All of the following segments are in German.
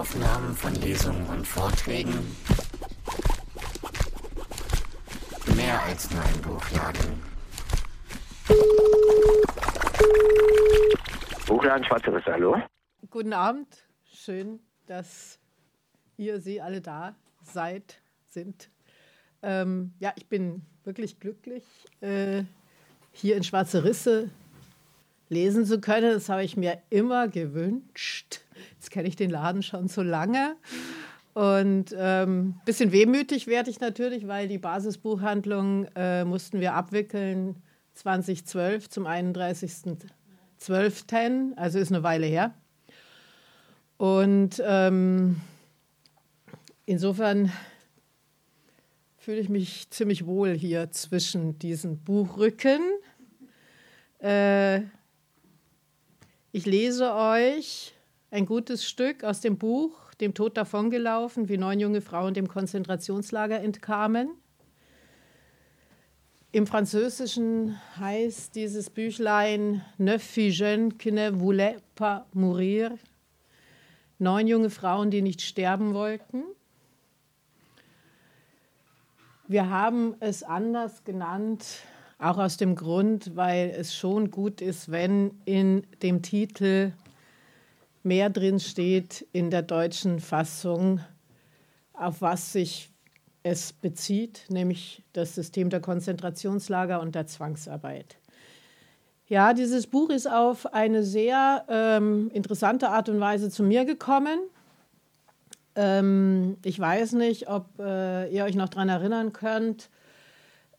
Audioaufnahmen von Lesungen und Vorträgen. Mehr als nur ein Buchladen. Buchladen Schwarze Risse, hallo? Guten Abend. Schön, dass ihr, Sie alle da seid, sind. Ähm, ja, ich bin wirklich glücklich, äh, hier in Schwarze Risse lesen zu können. Das habe ich mir immer gewünscht. Jetzt kenne ich den Laden schon so lange. Und ein ähm, bisschen wehmütig werde ich natürlich, weil die Basisbuchhandlung äh, mussten wir abwickeln 2012 zum 31.12., also ist eine Weile her. Und ähm, insofern fühle ich mich ziemlich wohl hier zwischen diesen Buchrücken. Äh, ich lese euch ein gutes Stück aus dem Buch Dem Tod davongelaufen, wie neun junge Frauen dem Konzentrationslager entkamen. Im Französischen heißt dieses Büchlein Neuf filles jeunes qui ne voulaient pas mourir. Neun junge Frauen, die nicht sterben wollten. Wir haben es anders genannt, auch aus dem Grund, weil es schon gut ist, wenn in dem Titel mehr drin steht in der deutschen Fassung, auf was sich es bezieht, nämlich das System der Konzentrationslager und der Zwangsarbeit. Ja, dieses Buch ist auf eine sehr ähm, interessante Art und Weise zu mir gekommen. Ähm, ich weiß nicht, ob äh, ihr euch noch daran erinnern könnt.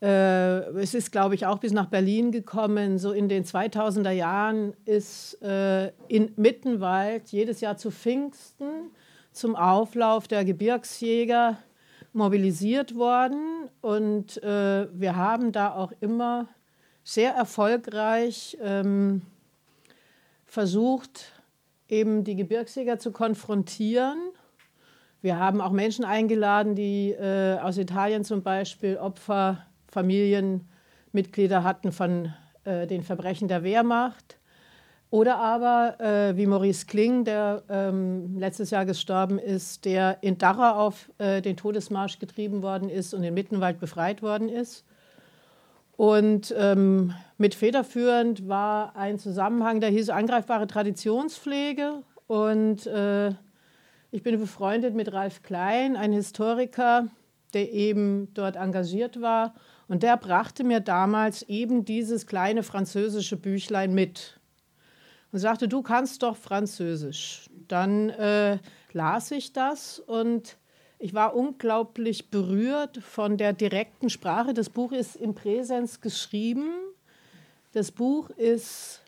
Äh, es ist, glaube ich, auch bis nach Berlin gekommen. So in den 2000er Jahren ist äh, in Mittenwald jedes Jahr zu Pfingsten zum Auflauf der Gebirgsjäger mobilisiert worden. Und äh, wir haben da auch immer sehr erfolgreich ähm, versucht, eben die Gebirgsjäger zu konfrontieren. Wir haben auch Menschen eingeladen, die äh, aus Italien zum Beispiel Opfer Familienmitglieder hatten von äh, den Verbrechen der Wehrmacht. Oder aber, äh, wie Maurice Kling, der ähm, letztes Jahr gestorben ist, der in Dachau auf äh, den Todesmarsch getrieben worden ist und in Mittenwald befreit worden ist. Und ähm, mit federführend war ein Zusammenhang, der hieß angreifbare Traditionspflege. Und äh, ich bin befreundet mit Ralf Klein, ein Historiker, der eben dort engagiert war und der brachte mir damals eben dieses kleine französische Büchlein mit und sagte, du kannst doch Französisch. Dann äh, las ich das und ich war unglaublich berührt von der direkten Sprache. Das Buch ist in Präsenz geschrieben. Das Buch ist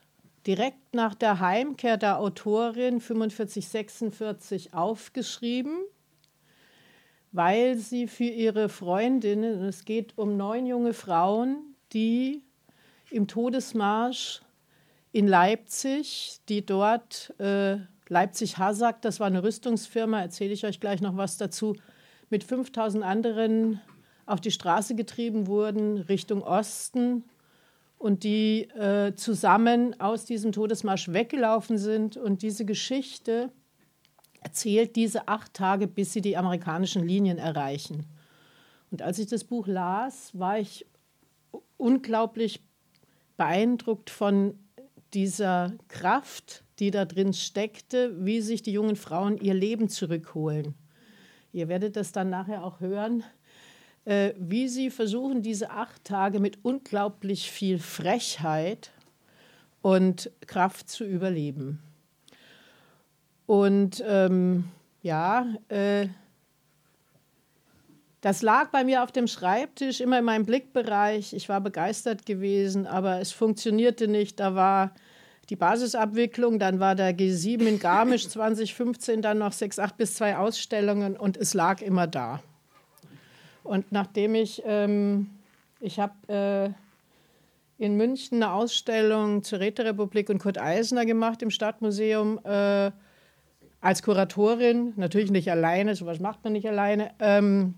direkt nach der Heimkehr der Autorin 4546 aufgeschrieben weil sie für ihre Freundinnen, es geht um neun junge Frauen, die im Todesmarsch in Leipzig, die dort äh, Leipzig Hasag, das war eine Rüstungsfirma, erzähle ich euch gleich noch was dazu, mit 5000 anderen auf die Straße getrieben wurden Richtung Osten und die äh, zusammen aus diesem Todesmarsch weggelaufen sind. Und diese Geschichte erzählt diese acht Tage, bis sie die amerikanischen Linien erreichen. Und als ich das Buch las, war ich unglaublich beeindruckt von dieser Kraft, die da drin steckte, wie sich die jungen Frauen ihr Leben zurückholen. Ihr werdet das dann nachher auch hören, äh, wie sie versuchen, diese acht Tage mit unglaublich viel Frechheit und Kraft zu überleben. Und ähm, ja, äh, das lag bei mir auf dem Schreibtisch, immer in meinem Blickbereich. Ich war begeistert gewesen, aber es funktionierte nicht. Da war die Basisabwicklung, dann war der G7 in Garmisch 2015, dann noch sechs, acht bis zwei Ausstellungen und es lag immer da. Und nachdem ich, ähm, ich habe äh, in München eine Ausstellung zur Räterepublik und Kurt Eisner gemacht im Stadtmuseum, äh, als Kuratorin, natürlich nicht alleine, sowas macht man nicht alleine. Ähm,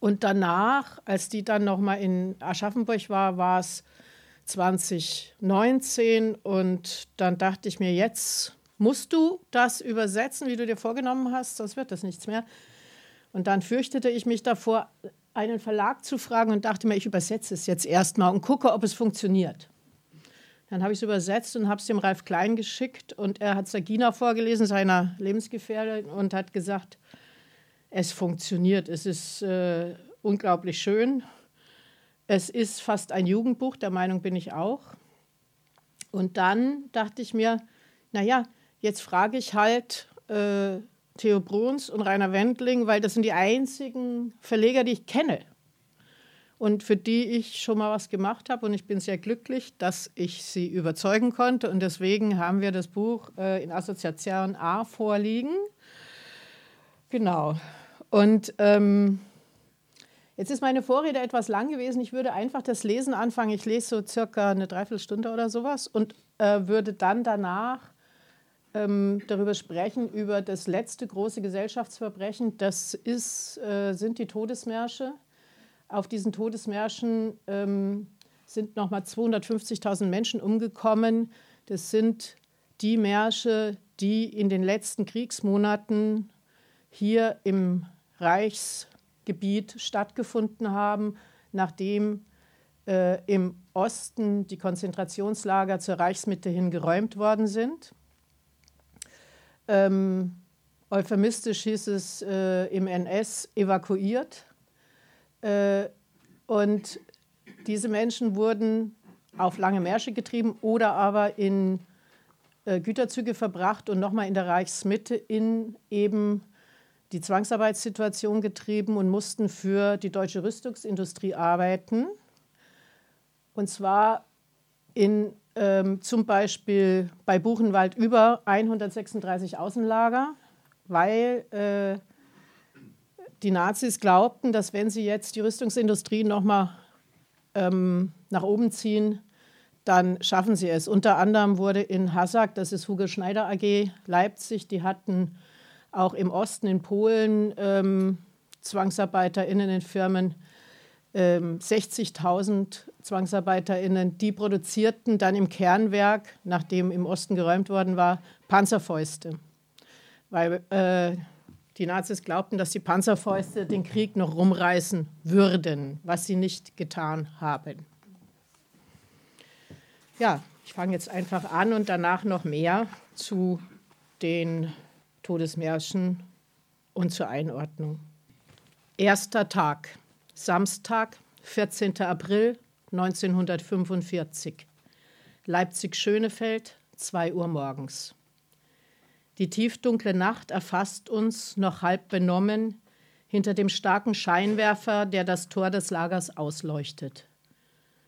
und danach, als die dann nochmal in Aschaffenburg war, war es 2019 und dann dachte ich mir, jetzt musst du das übersetzen, wie du dir vorgenommen hast, sonst wird das nichts mehr. Und dann fürchtete ich mich davor, einen Verlag zu fragen und dachte mir, ich übersetze es jetzt erstmal und gucke, ob es funktioniert. Dann habe ich es übersetzt und habe es dem Ralf Klein geschickt und er hat Sagina vorgelesen, seiner Lebensgefährtin, und hat gesagt, es funktioniert, es ist äh, unglaublich schön. Es ist fast ein Jugendbuch, der Meinung bin ich auch. Und dann dachte ich mir, naja, jetzt frage ich halt äh, Theo Bruns und Rainer Wendling, weil das sind die einzigen Verleger, die ich kenne und für die ich schon mal was gemacht habe. Und ich bin sehr glücklich, dass ich sie überzeugen konnte. Und deswegen haben wir das Buch äh, in Assoziation A vorliegen. Genau. Und ähm, jetzt ist meine Vorrede etwas lang gewesen. Ich würde einfach das Lesen anfangen. Ich lese so circa eine Dreiviertelstunde oder sowas und äh, würde dann danach ähm, darüber sprechen, über das letzte große Gesellschaftsverbrechen. Das ist, äh, sind die Todesmärsche. Auf diesen Todesmärschen ähm, sind nochmal 250.000 Menschen umgekommen. Das sind die Märsche, die in den letzten Kriegsmonaten hier im Reichsgebiet stattgefunden haben, nachdem äh, im Osten die Konzentrationslager zur Reichsmitte hin geräumt worden sind. Ähm, euphemistisch hieß es äh, im NS evakuiert. Äh, und diese Menschen wurden auf lange Märsche getrieben oder aber in äh, Güterzüge verbracht und nochmal in der Reichsmitte in eben die Zwangsarbeitssituation getrieben und mussten für die deutsche Rüstungsindustrie arbeiten. Und zwar in ähm, zum Beispiel bei Buchenwald über 136 Außenlager, weil äh, die Nazis glaubten, dass wenn sie jetzt die Rüstungsindustrie nochmal ähm, nach oben ziehen, dann schaffen sie es. Unter anderem wurde in Hassack, das ist Hugo Schneider AG Leipzig, die hatten auch im Osten in Polen ähm, ZwangsarbeiterInnen in Firmen, 60.000 ähm, ZwangsarbeiterInnen, die produzierten dann im Kernwerk, nachdem im Osten geräumt worden war, Panzerfäuste. Weil äh, die Nazis glaubten, dass die Panzerfäuste den Krieg noch rumreißen würden, was sie nicht getan haben. Ja, ich fange jetzt einfach an und danach noch mehr zu den Todesmärschen und zur Einordnung. Erster Tag, Samstag, 14. April 1945. Leipzig-Schönefeld, 2 Uhr morgens. Die tiefdunkle Nacht erfasst uns, noch halb benommen, hinter dem starken Scheinwerfer, der das Tor des Lagers ausleuchtet.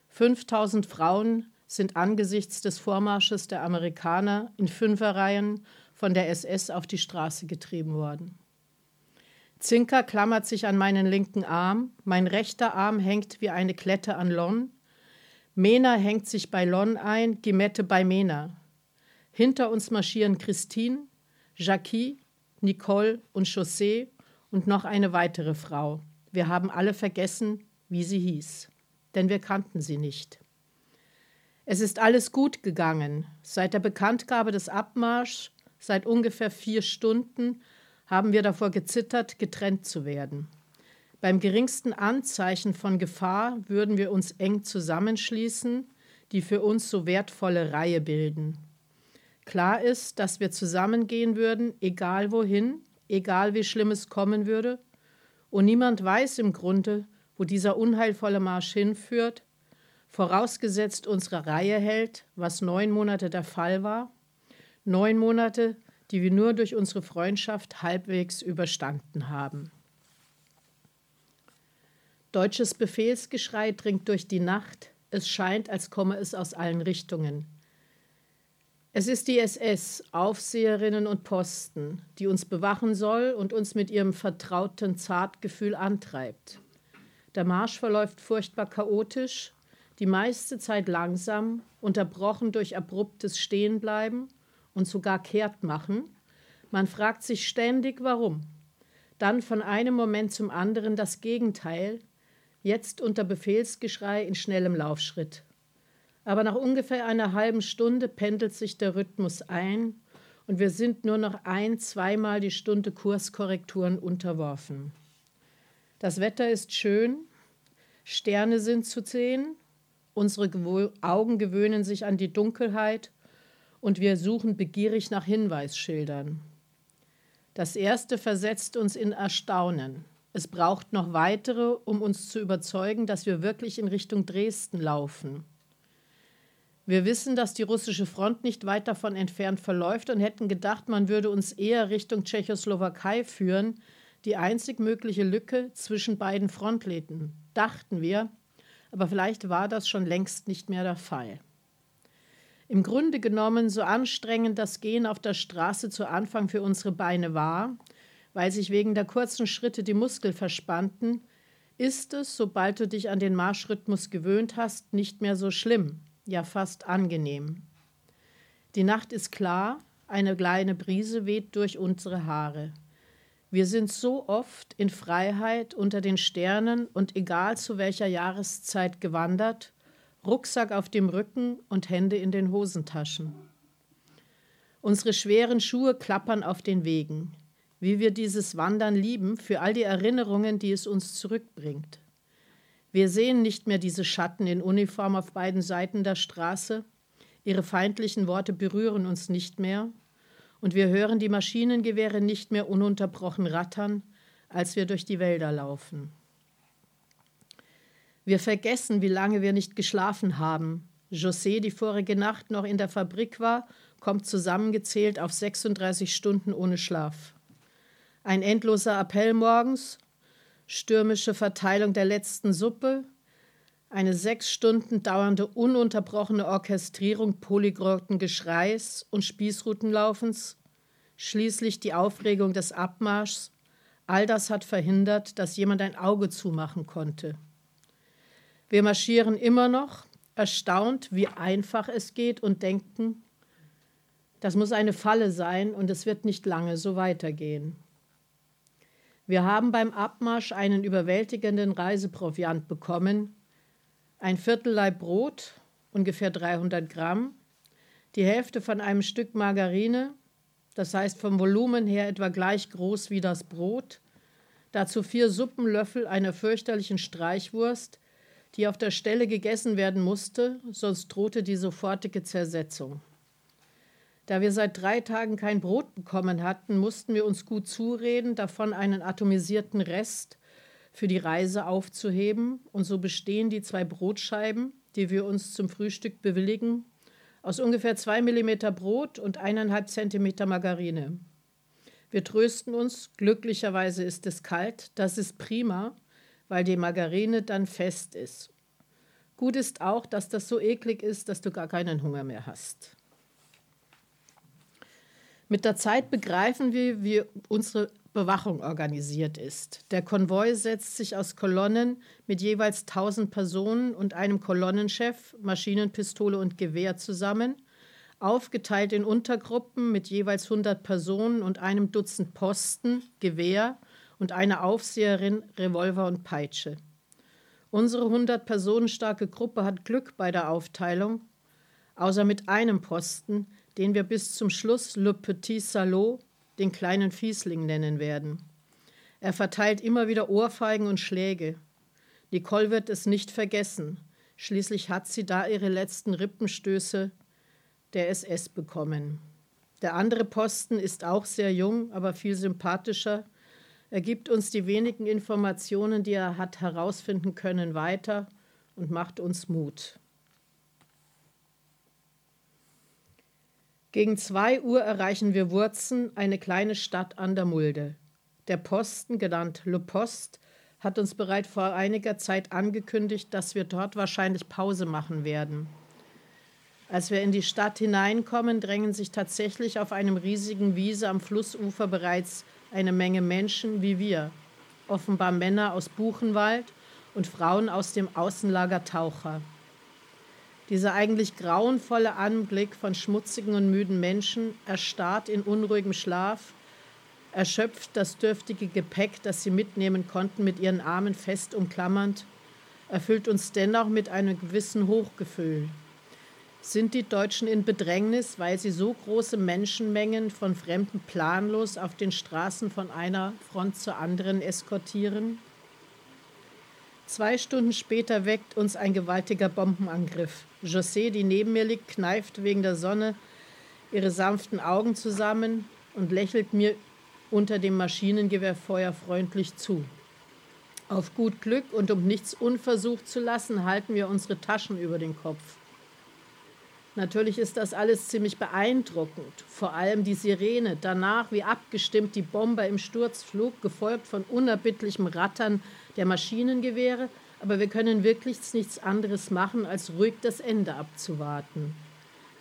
5000 Frauen sind angesichts des Vormarsches der Amerikaner in Fünferreihen von der SS auf die Straße getrieben worden. Zinker klammert sich an meinen linken Arm, mein rechter Arm hängt wie eine Klette an Lon. Mena hängt sich bei Lon ein, Gimette bei Mena. Hinter uns marschieren Christine, Jackie, Nicole und Chaussee und noch eine weitere Frau. Wir haben alle vergessen, wie sie hieß, denn wir kannten sie nicht. Es ist alles gut gegangen. Seit der Bekanntgabe des Abmarschs, seit ungefähr vier Stunden, haben wir davor gezittert, getrennt zu werden. Beim geringsten Anzeichen von Gefahr würden wir uns eng zusammenschließen, die für uns so wertvolle Reihe bilden. Klar ist, dass wir zusammengehen würden, egal wohin, egal wie schlimm es kommen würde, und niemand weiß im Grunde, wo dieser unheilvolle Marsch hinführt, vorausgesetzt unsere Reihe hält, was neun Monate der Fall war, neun Monate, die wir nur durch unsere Freundschaft halbwegs überstanden haben. Deutsches Befehlsgeschrei dringt durch die Nacht, es scheint, als komme es aus allen Richtungen. Es ist die SS, Aufseherinnen und Posten, die uns bewachen soll und uns mit ihrem vertrauten Zartgefühl antreibt. Der Marsch verläuft furchtbar chaotisch, die meiste Zeit langsam, unterbrochen durch abruptes Stehenbleiben und sogar Kehrtmachen. Man fragt sich ständig, warum. Dann von einem Moment zum anderen das Gegenteil, jetzt unter Befehlsgeschrei in schnellem Laufschritt. Aber nach ungefähr einer halben Stunde pendelt sich der Rhythmus ein und wir sind nur noch ein, zweimal die Stunde Kurskorrekturen unterworfen. Das Wetter ist schön, Sterne sind zu sehen, unsere Augen gewöhnen sich an die Dunkelheit und wir suchen begierig nach Hinweisschildern. Das erste versetzt uns in Erstaunen. Es braucht noch weitere, um uns zu überzeugen, dass wir wirklich in Richtung Dresden laufen. Wir wissen, dass die russische Front nicht weit davon entfernt verläuft und hätten gedacht, man würde uns eher Richtung Tschechoslowakei führen, die einzig mögliche Lücke zwischen beiden Frontläden, dachten wir, aber vielleicht war das schon längst nicht mehr der Fall. Im Grunde genommen, so anstrengend das Gehen auf der Straße zu Anfang für unsere Beine war, weil sich wegen der kurzen Schritte die Muskeln verspannten, ist es, sobald du dich an den Marschrhythmus gewöhnt hast, nicht mehr so schlimm, ja fast angenehm. Die Nacht ist klar, eine kleine Brise weht durch unsere Haare. Wir sind so oft in Freiheit unter den Sternen und egal zu welcher Jahreszeit gewandert, Rucksack auf dem Rücken und Hände in den Hosentaschen. Unsere schweren Schuhe klappern auf den Wegen. Wie wir dieses Wandern lieben, für all die Erinnerungen, die es uns zurückbringt. Wir sehen nicht mehr diese Schatten in Uniform auf beiden Seiten der Straße. Ihre feindlichen Worte berühren uns nicht mehr. Und wir hören die Maschinengewehre nicht mehr ununterbrochen rattern, als wir durch die Wälder laufen. Wir vergessen, wie lange wir nicht geschlafen haben. José, die vorige Nacht noch in der Fabrik war, kommt zusammengezählt auf 36 Stunden ohne Schlaf. Ein endloser Appell morgens, stürmische Verteilung der letzten Suppe, eine sechs Stunden dauernde ununterbrochene Orchestrierung polyglotten Geschreis und Spießrutenlaufens, schließlich die Aufregung des Abmarschs, all das hat verhindert, dass jemand ein Auge zumachen konnte. Wir marschieren immer noch, erstaunt, wie einfach es geht und denken, das muss eine Falle sein und es wird nicht lange so weitergehen. Wir haben beim Abmarsch einen überwältigenden Reiseproviant bekommen, ein Viertelleib Brot, ungefähr 300 Gramm, die Hälfte von einem Stück Margarine, das heißt vom Volumen her etwa gleich groß wie das Brot, dazu vier Suppenlöffel einer fürchterlichen Streichwurst, die auf der Stelle gegessen werden musste, sonst drohte die sofortige Zersetzung. Da wir seit drei Tagen kein Brot bekommen hatten, mussten wir uns gut zureden, davon einen atomisierten Rest für die Reise aufzuheben, und so bestehen die zwei Brotscheiben, die wir uns zum Frühstück bewilligen, aus ungefähr zwei Millimeter Brot und eineinhalb Zentimeter Margarine. Wir trösten uns, glücklicherweise ist es kalt, das ist prima, weil die Margarine dann fest ist. Gut ist auch, dass das so eklig ist, dass du gar keinen Hunger mehr hast. Mit der Zeit begreifen wir, wie unsere Bewachung organisiert ist. Der Konvoi setzt sich aus Kolonnen mit jeweils 1000 Personen und einem Kolonnenchef, Maschinenpistole und Gewehr zusammen, aufgeteilt in Untergruppen mit jeweils 100 Personen und einem Dutzend Posten, Gewehr und eine Aufseherin, Revolver und Peitsche. Unsere 100 Personen starke Gruppe hat Glück bei der Aufteilung, außer mit einem Posten, den wir bis zum Schluss Le Petit Salot, den kleinen Fiesling, nennen werden. Er verteilt immer wieder Ohrfeigen und Schläge. Nicole wird es nicht vergessen. Schließlich hat sie da ihre letzten Rippenstöße der SS bekommen. Der andere Posten ist auch sehr jung, aber viel sympathischer. Er gibt uns die wenigen Informationen, die er hat herausfinden können, weiter und macht uns Mut. Gegen zwei Uhr erreichen wir Wurzen, eine kleine Stadt an der Mulde. Der Posten, genannt Le Post, hat uns bereits vor einiger Zeit angekündigt, dass wir dort wahrscheinlich Pause machen werden. Als wir in die Stadt hineinkommen, drängen sich tatsächlich auf einem riesigen Wiese am Flussufer bereits eine Menge Menschen wie wir, offenbar Männer aus Buchenwald und Frauen aus dem Außenlager Taucher. Dieser eigentlich grauenvolle Anblick von schmutzigen und müden Menschen erstarrt in unruhigem Schlaf, erschöpft das dürftige Gepäck, das sie mitnehmen konnten, mit ihren Armen fest umklammernd, erfüllt uns dennoch mit einem gewissen Hochgefühl. Sind die Deutschen in Bedrängnis, weil sie so große Menschenmengen von Fremden planlos auf den Straßen von einer Front zur anderen eskortieren? Zwei Stunden später weckt uns ein gewaltiger Bombenangriff. José, die neben mir liegt, kneift wegen der Sonne ihre sanften Augen zusammen und lächelt mir unter dem Maschinengewehrfeuer freundlich zu. Auf gut Glück und um nichts unversucht zu lassen, halten wir unsere Taschen über den Kopf. Natürlich ist das alles ziemlich beeindruckend, vor allem die Sirene, danach wie abgestimmt die Bomber im Sturzflug, gefolgt von unerbittlichem Rattern der Maschinengewehre, aber wir können wirklich nichts anderes machen, als ruhig das Ende abzuwarten.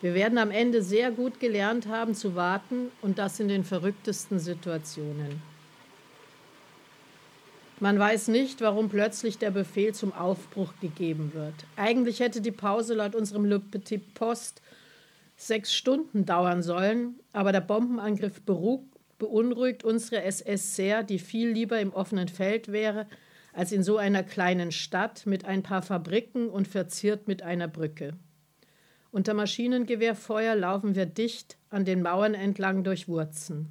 Wir werden am Ende sehr gut gelernt haben zu warten und das in den verrücktesten Situationen. Man weiß nicht, warum plötzlich der Befehl zum Aufbruch gegeben wird. Eigentlich hätte die Pause laut unserem Le Petit Post sechs Stunden dauern sollen, aber der Bombenangriff beunruhigt unsere SS sehr, die viel lieber im offenen Feld wäre, als in so einer kleinen Stadt mit ein paar Fabriken und verziert mit einer Brücke. Unter Maschinengewehrfeuer laufen wir dicht an den Mauern entlang durch Wurzen.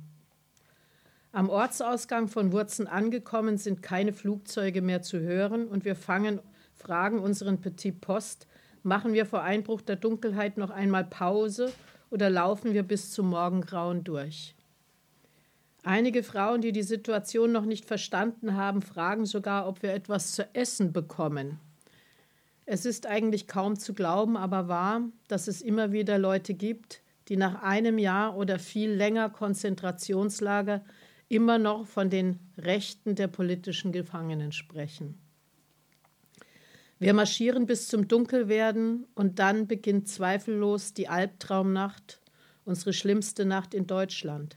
Am Ortsausgang von Wurzen angekommen sind keine Flugzeuge mehr zu hören und wir fangen, fragen unseren Petit Post, machen wir vor Einbruch der Dunkelheit noch einmal Pause oder laufen wir bis zum Morgengrauen durch? Einige Frauen, die die Situation noch nicht verstanden haben, fragen sogar, ob wir etwas zu essen bekommen. Es ist eigentlich kaum zu glauben, aber wahr, dass es immer wieder Leute gibt, die nach einem Jahr oder viel länger Konzentrationslager immer noch von den Rechten der politischen Gefangenen sprechen. Wir marschieren bis zum Dunkelwerden und dann beginnt zweifellos die Albtraumnacht, unsere schlimmste Nacht in Deutschland.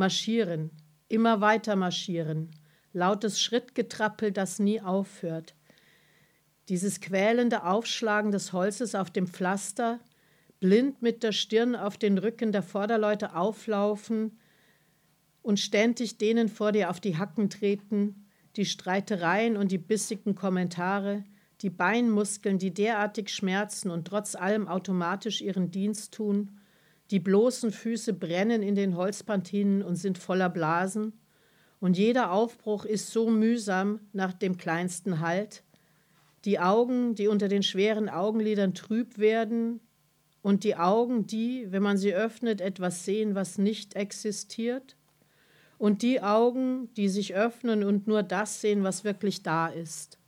Marschieren, immer weiter marschieren, lautes Schrittgetrappel, das nie aufhört. Dieses quälende Aufschlagen des Holzes auf dem Pflaster, blind mit der Stirn auf den Rücken der Vorderleute auflaufen, und ständig denen vor dir auf die Hacken treten, die Streitereien und die bissigen Kommentare, die Beinmuskeln, die derartig schmerzen und trotz allem automatisch ihren Dienst tun, die bloßen Füße brennen in den Holzpantinen und sind voller Blasen, und jeder Aufbruch ist so mühsam nach dem kleinsten Halt, die Augen, die unter den schweren Augenlidern trüb werden, und die Augen, die, wenn man sie öffnet, etwas sehen, was nicht existiert, und die Augen, die sich öffnen und nur das sehen, was wirklich da ist.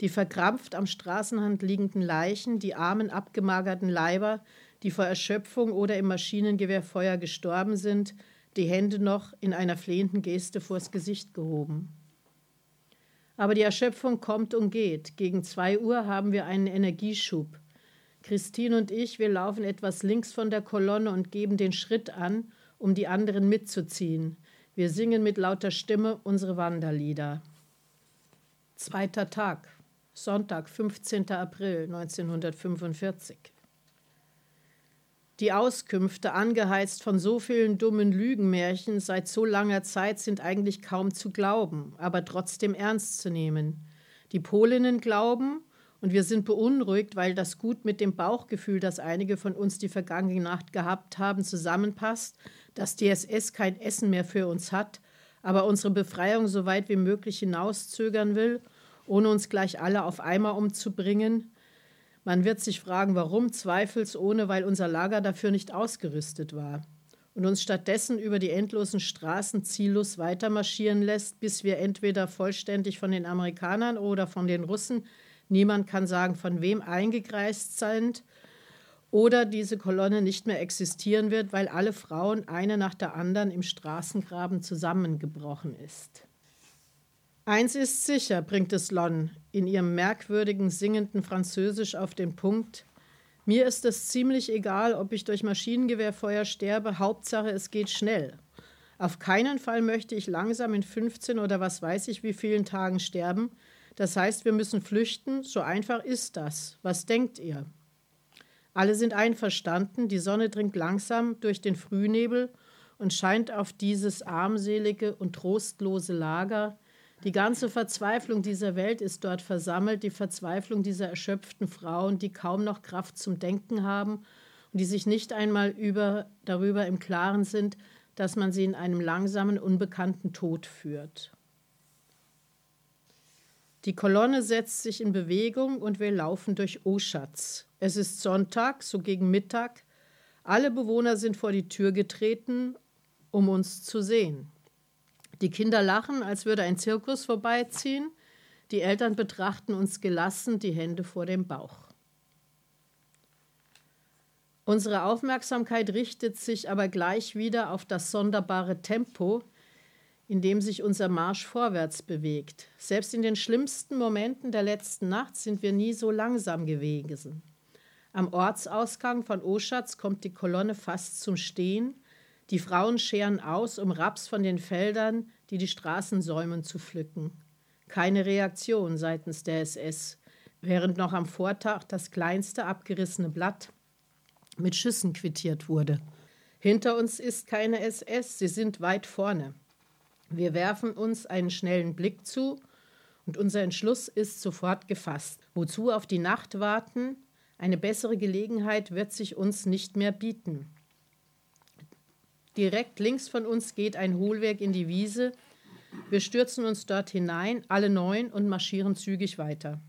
Die verkrampft am Straßenrand liegenden Leichen, die armen, abgemagerten Leiber, die vor Erschöpfung oder im Maschinengewehrfeuer gestorben sind, die Hände noch in einer flehenden Geste vors Gesicht gehoben. Aber die Erschöpfung kommt und geht. Gegen zwei Uhr haben wir einen Energieschub. Christine und ich, wir laufen etwas links von der Kolonne und geben den Schritt an, um die anderen mitzuziehen. Wir singen mit lauter Stimme unsere Wanderlieder. Zweiter Tag, Sonntag, 15. April 1945. Die Auskünfte, angeheizt von so vielen dummen Lügenmärchen seit so langer Zeit, sind eigentlich kaum zu glauben, aber trotzdem ernst zu nehmen. Die Polinnen glauben, und wir sind beunruhigt, weil das gut mit dem Bauchgefühl, das einige von uns die vergangene Nacht gehabt haben, zusammenpasst, dass die SS kein Essen mehr für uns hat, aber unsere Befreiung so weit wie möglich hinauszögern will, ohne uns gleich alle auf einmal umzubringen. Man wird sich fragen, warum, zweifelsohne, weil unser Lager dafür nicht ausgerüstet war und uns stattdessen über die endlosen Straßen ziellos weitermarschieren lässt, bis wir entweder vollständig von den Amerikanern oder von den Russen Niemand kann sagen, von wem eingekreist sind oder diese Kolonne nicht mehr existieren wird, weil alle Frauen eine nach der anderen im Straßengraben zusammengebrochen ist. Eins ist sicher, bringt es Lon in ihrem merkwürdigen singenden Französisch auf den Punkt. Mir ist es ziemlich egal, ob ich durch Maschinengewehrfeuer sterbe, Hauptsache es geht schnell. Auf keinen Fall möchte ich langsam in 15 oder was weiß ich wie vielen Tagen sterben, das heißt, wir müssen flüchten. So einfach ist das. Was denkt ihr? Alle sind einverstanden. Die Sonne dringt langsam durch den Frühnebel und scheint auf dieses armselige und trostlose Lager, Die ganze Verzweiflung dieser Welt ist dort versammelt, die Verzweiflung dieser erschöpften Frauen, die kaum noch Kraft zum Denken haben und die sich nicht einmal über, darüber im Klaren sind, dass man sie in einem langsamen, unbekannten Tod führt. Die Kolonne setzt sich in Bewegung und wir laufen durch Oschatz. Es ist Sonntag, so gegen Mittag. Alle Bewohner sind vor die Tür getreten, um uns zu sehen. Die Kinder lachen, als würde ein Zirkus vorbeiziehen. Die Eltern betrachten uns gelassen, die Hände vor dem Bauch. Unsere Aufmerksamkeit richtet sich aber gleich wieder auf das sonderbare Tempo, in dem sich unser Marsch vorwärts bewegt. Selbst in den schlimmsten Momenten der letzten Nacht sind wir nie so langsam gewesen. Am Ortsausgang von Oschatz kommt die Kolonne fast zum Stehen die Frauen scheren aus, um Raps von den Feldern, die die Straßen säumen, zu pflücken. Keine Reaktion seitens der SS, während noch am Vortag das kleinste abgerissene Blatt mit Schüssen quittiert wurde. Hinter uns ist keine SS, sie sind weit vorne. Wir werfen uns einen schnellen Blick zu und unser Entschluss ist sofort gefasst. Wozu auf die Nacht warten? Eine bessere Gelegenheit wird sich uns nicht mehr bieten. Direkt links von uns geht ein Hohlweg in die Wiese. Wir stürzen uns dort hinein, alle neun, und marschieren zügig weiter.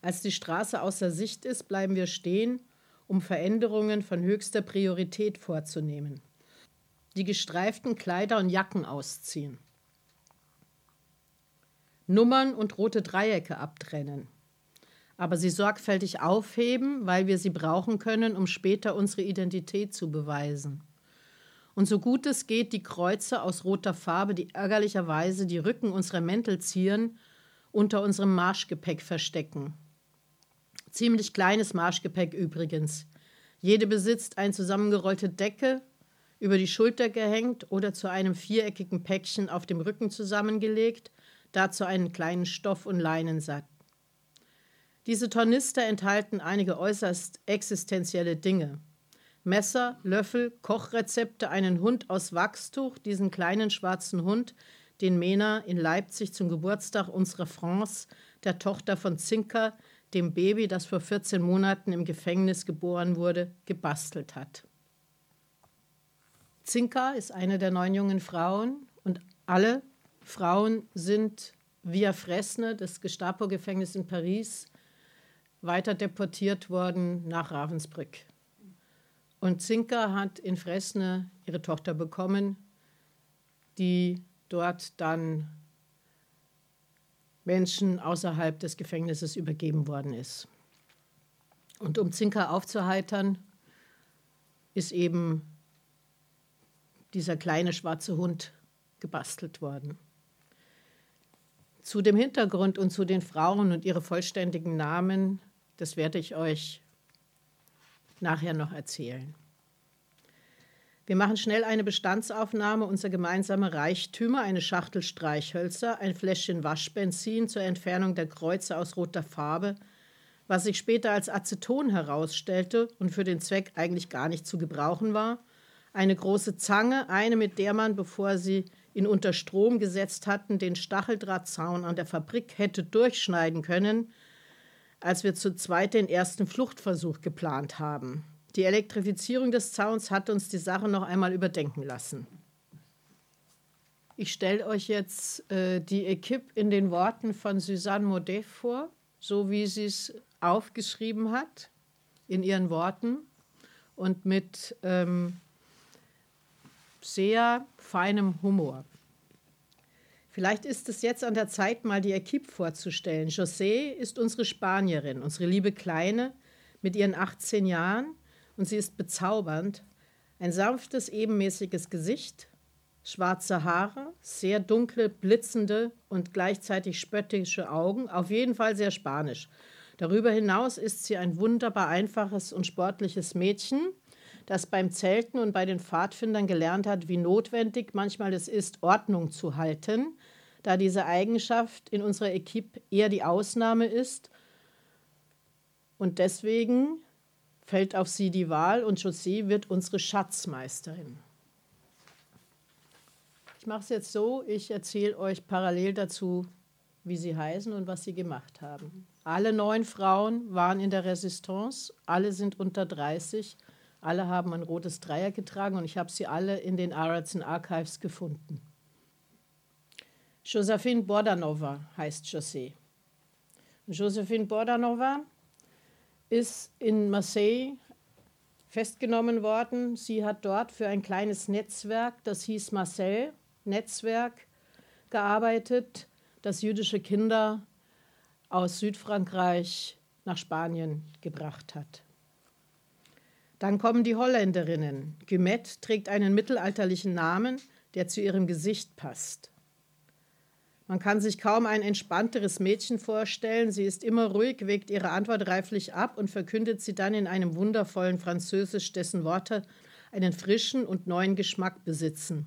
Als die Straße außer Sicht ist, bleiben wir stehen, um Veränderungen von höchster Priorität vorzunehmen. Die gestreiften Kleider und Jacken ausziehen. Nummern und rote Dreiecke abtrennen. Aber sie sorgfältig aufheben, weil wir sie brauchen können, um später unsere Identität zu beweisen und so gut es geht die Kreuze aus roter Farbe, die ärgerlicherweise die Rücken unserer Mäntel zieren, unter unserem Marschgepäck verstecken. Ziemlich kleines Marschgepäck übrigens. Jede besitzt eine zusammengerollte Decke, über die Schulter gehängt oder zu einem viereckigen Päckchen auf dem Rücken zusammengelegt, dazu einen kleinen Stoff- und Leinensack. Diese Tornister enthalten einige äußerst existenzielle Dinge. Messer, Löffel, Kochrezepte, einen Hund aus Wachstuch, diesen kleinen schwarzen Hund, den Mena in Leipzig zum Geburtstag unserer France, der Tochter von Zinker, dem Baby, das vor 14 Monaten im Gefängnis geboren wurde, gebastelt hat. Zinka ist eine der neun jungen Frauen und alle Frauen sind via Fresne, das Gestapo-Gefängnis in Paris, weiter deportiert worden nach Ravensbrück. Und Zinka hat in Fresne ihre Tochter bekommen, die dort dann Menschen außerhalb des Gefängnisses übergeben worden ist. Und um Zinka aufzuheitern, ist eben dieser kleine schwarze Hund gebastelt worden. Zu dem Hintergrund und zu den Frauen und ihre vollständigen Namen, das werde ich euch nachher noch erzählen. Wir machen schnell eine Bestandsaufnahme unserer gemeinsamen Reichtümer, eine Schachtel Streichhölzer, ein Fläschchen Waschbenzin zur Entfernung der Kreuze aus roter Farbe, was sich später als Aceton herausstellte und für den Zweck eigentlich gar nicht zu gebrauchen war, eine große Zange, eine mit der man, bevor sie ihn unter Strom gesetzt hatten, den Stacheldrahtzaun an der Fabrik hätte durchschneiden können, als wir zu zweit den ersten Fluchtversuch geplant haben. Die Elektrifizierung des Zauns hat uns die Sache noch einmal überdenken lassen. Ich stelle euch jetzt äh, die Equipe in den Worten von Suzanne Modet vor, so wie sie es aufgeschrieben hat, in ihren Worten und mit ähm, sehr feinem Humor. Vielleicht ist es jetzt an der Zeit, mal die Equipe vorzustellen. José ist unsere Spanierin, unsere liebe Kleine mit ihren 18 Jahren und sie ist bezaubernd. Ein sanftes, ebenmäßiges Gesicht, schwarze Haare, sehr dunkle, blitzende und gleichzeitig spöttische Augen, auf jeden Fall sehr spanisch. Darüber hinaus ist sie ein wunderbar einfaches und sportliches Mädchen, das beim Zelten und bei den Pfadfindern gelernt hat, wie notwendig manchmal es ist, Ordnung zu halten, da diese Eigenschaft in unserer Equipe eher die Ausnahme ist. Und deswegen fällt auf sie die Wahl und José wird unsere Schatzmeisterin. Ich mache es jetzt so, ich erzähle euch parallel dazu, wie sie heißen und was sie gemacht haben. Alle neun Frauen waren in der Resistance, alle sind unter 30, alle haben ein rotes Dreier getragen und ich habe sie alle in den Aradson Archives gefunden. Josephine Bordanova heißt José. Josephine Bordanova ist in Marseille festgenommen worden. Sie hat dort für ein kleines Netzwerk, das hieß Marcel Netzwerk, gearbeitet, das jüdische Kinder aus Südfrankreich nach Spanien gebracht hat. Dann kommen die Holländerinnen. Gumet trägt einen mittelalterlichen Namen, der zu ihrem Gesicht passt. Man kann sich kaum ein entspannteres Mädchen vorstellen. Sie ist immer ruhig, wägt ihre Antwort reiflich ab und verkündet sie dann in einem wundervollen Französisch, dessen Worte einen frischen und neuen Geschmack besitzen.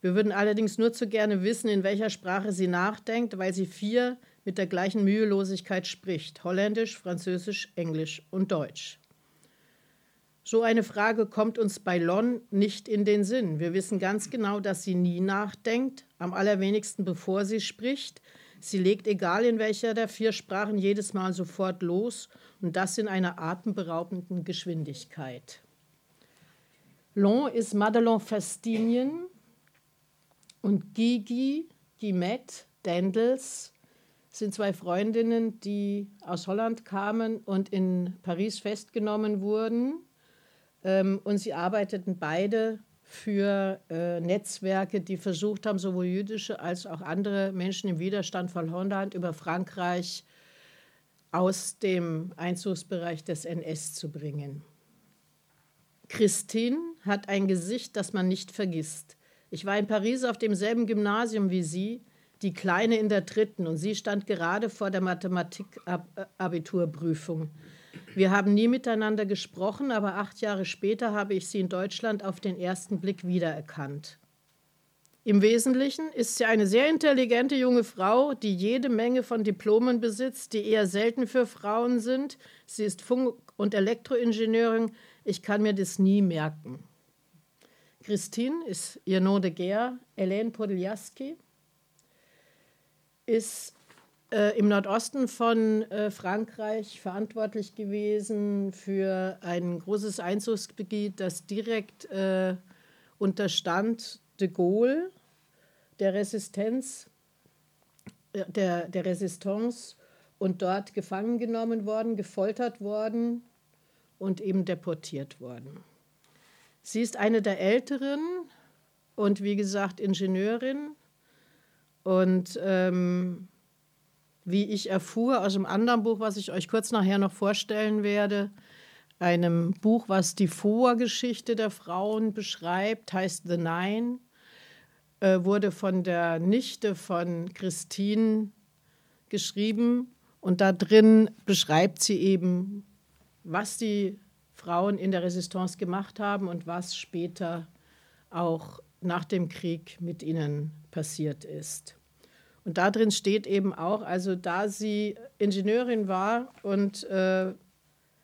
Wir würden allerdings nur zu gerne wissen, in welcher Sprache sie nachdenkt, weil sie vier mit der gleichen Mühelosigkeit spricht: Holländisch, Französisch, Englisch und Deutsch. So eine Frage kommt uns bei Lon nicht in den Sinn. Wir wissen ganz genau, dass sie nie nachdenkt, am allerwenigsten bevor sie spricht. Sie legt, egal in welcher der vier Sprachen, jedes Mal sofort los und das in einer atemberaubenden Geschwindigkeit. Lon ist Madelon Fastinien und Gigi, Guimet, Dendels sind zwei Freundinnen, die aus Holland kamen und in Paris festgenommen wurden ähm, und sie arbeiteten beide für äh, Netzwerke, die versucht haben, sowohl jüdische als auch andere Menschen im Widerstand von Holland über Frankreich aus dem Einzugsbereich des NS zu bringen. Christine hat ein Gesicht, das man nicht vergisst. Ich war in Paris auf demselben Gymnasium wie sie, die Kleine in der dritten, und sie stand gerade vor der Mathematik-Abiturprüfung. Wir haben nie miteinander gesprochen, aber acht Jahre später habe ich sie in Deutschland auf den ersten Blick wiedererkannt. Im Wesentlichen ist sie eine sehr intelligente junge Frau, die jede Menge von Diplomen besitzt, die eher selten für Frauen sind. Sie ist Funk- und Elektroingenieurin. Ich kann mir das nie merken. Christine ist ihr Nom de Guerre. Hélène Podiljaski ist äh, im Nordosten von äh, Frankreich verantwortlich gewesen für ein großes Einzugsgebiet, das direkt äh, unterstand de Gaulle, der Resistenz, äh, der, der Resistance und dort gefangen genommen worden, gefoltert worden und eben deportiert worden. Sie ist eine der Älteren und wie gesagt Ingenieurin und ähm, wie ich erfuhr aus einem anderen Buch, was ich euch kurz nachher noch vorstellen werde, einem Buch, was die Vorgeschichte der Frauen beschreibt, heißt The Nine, äh, wurde von der Nichte von Christine geschrieben. Und da drin beschreibt sie eben, was die Frauen in der Resistance gemacht haben und was später auch nach dem Krieg mit ihnen passiert ist. Und da drin steht eben auch, also da sie Ingenieurin war und äh,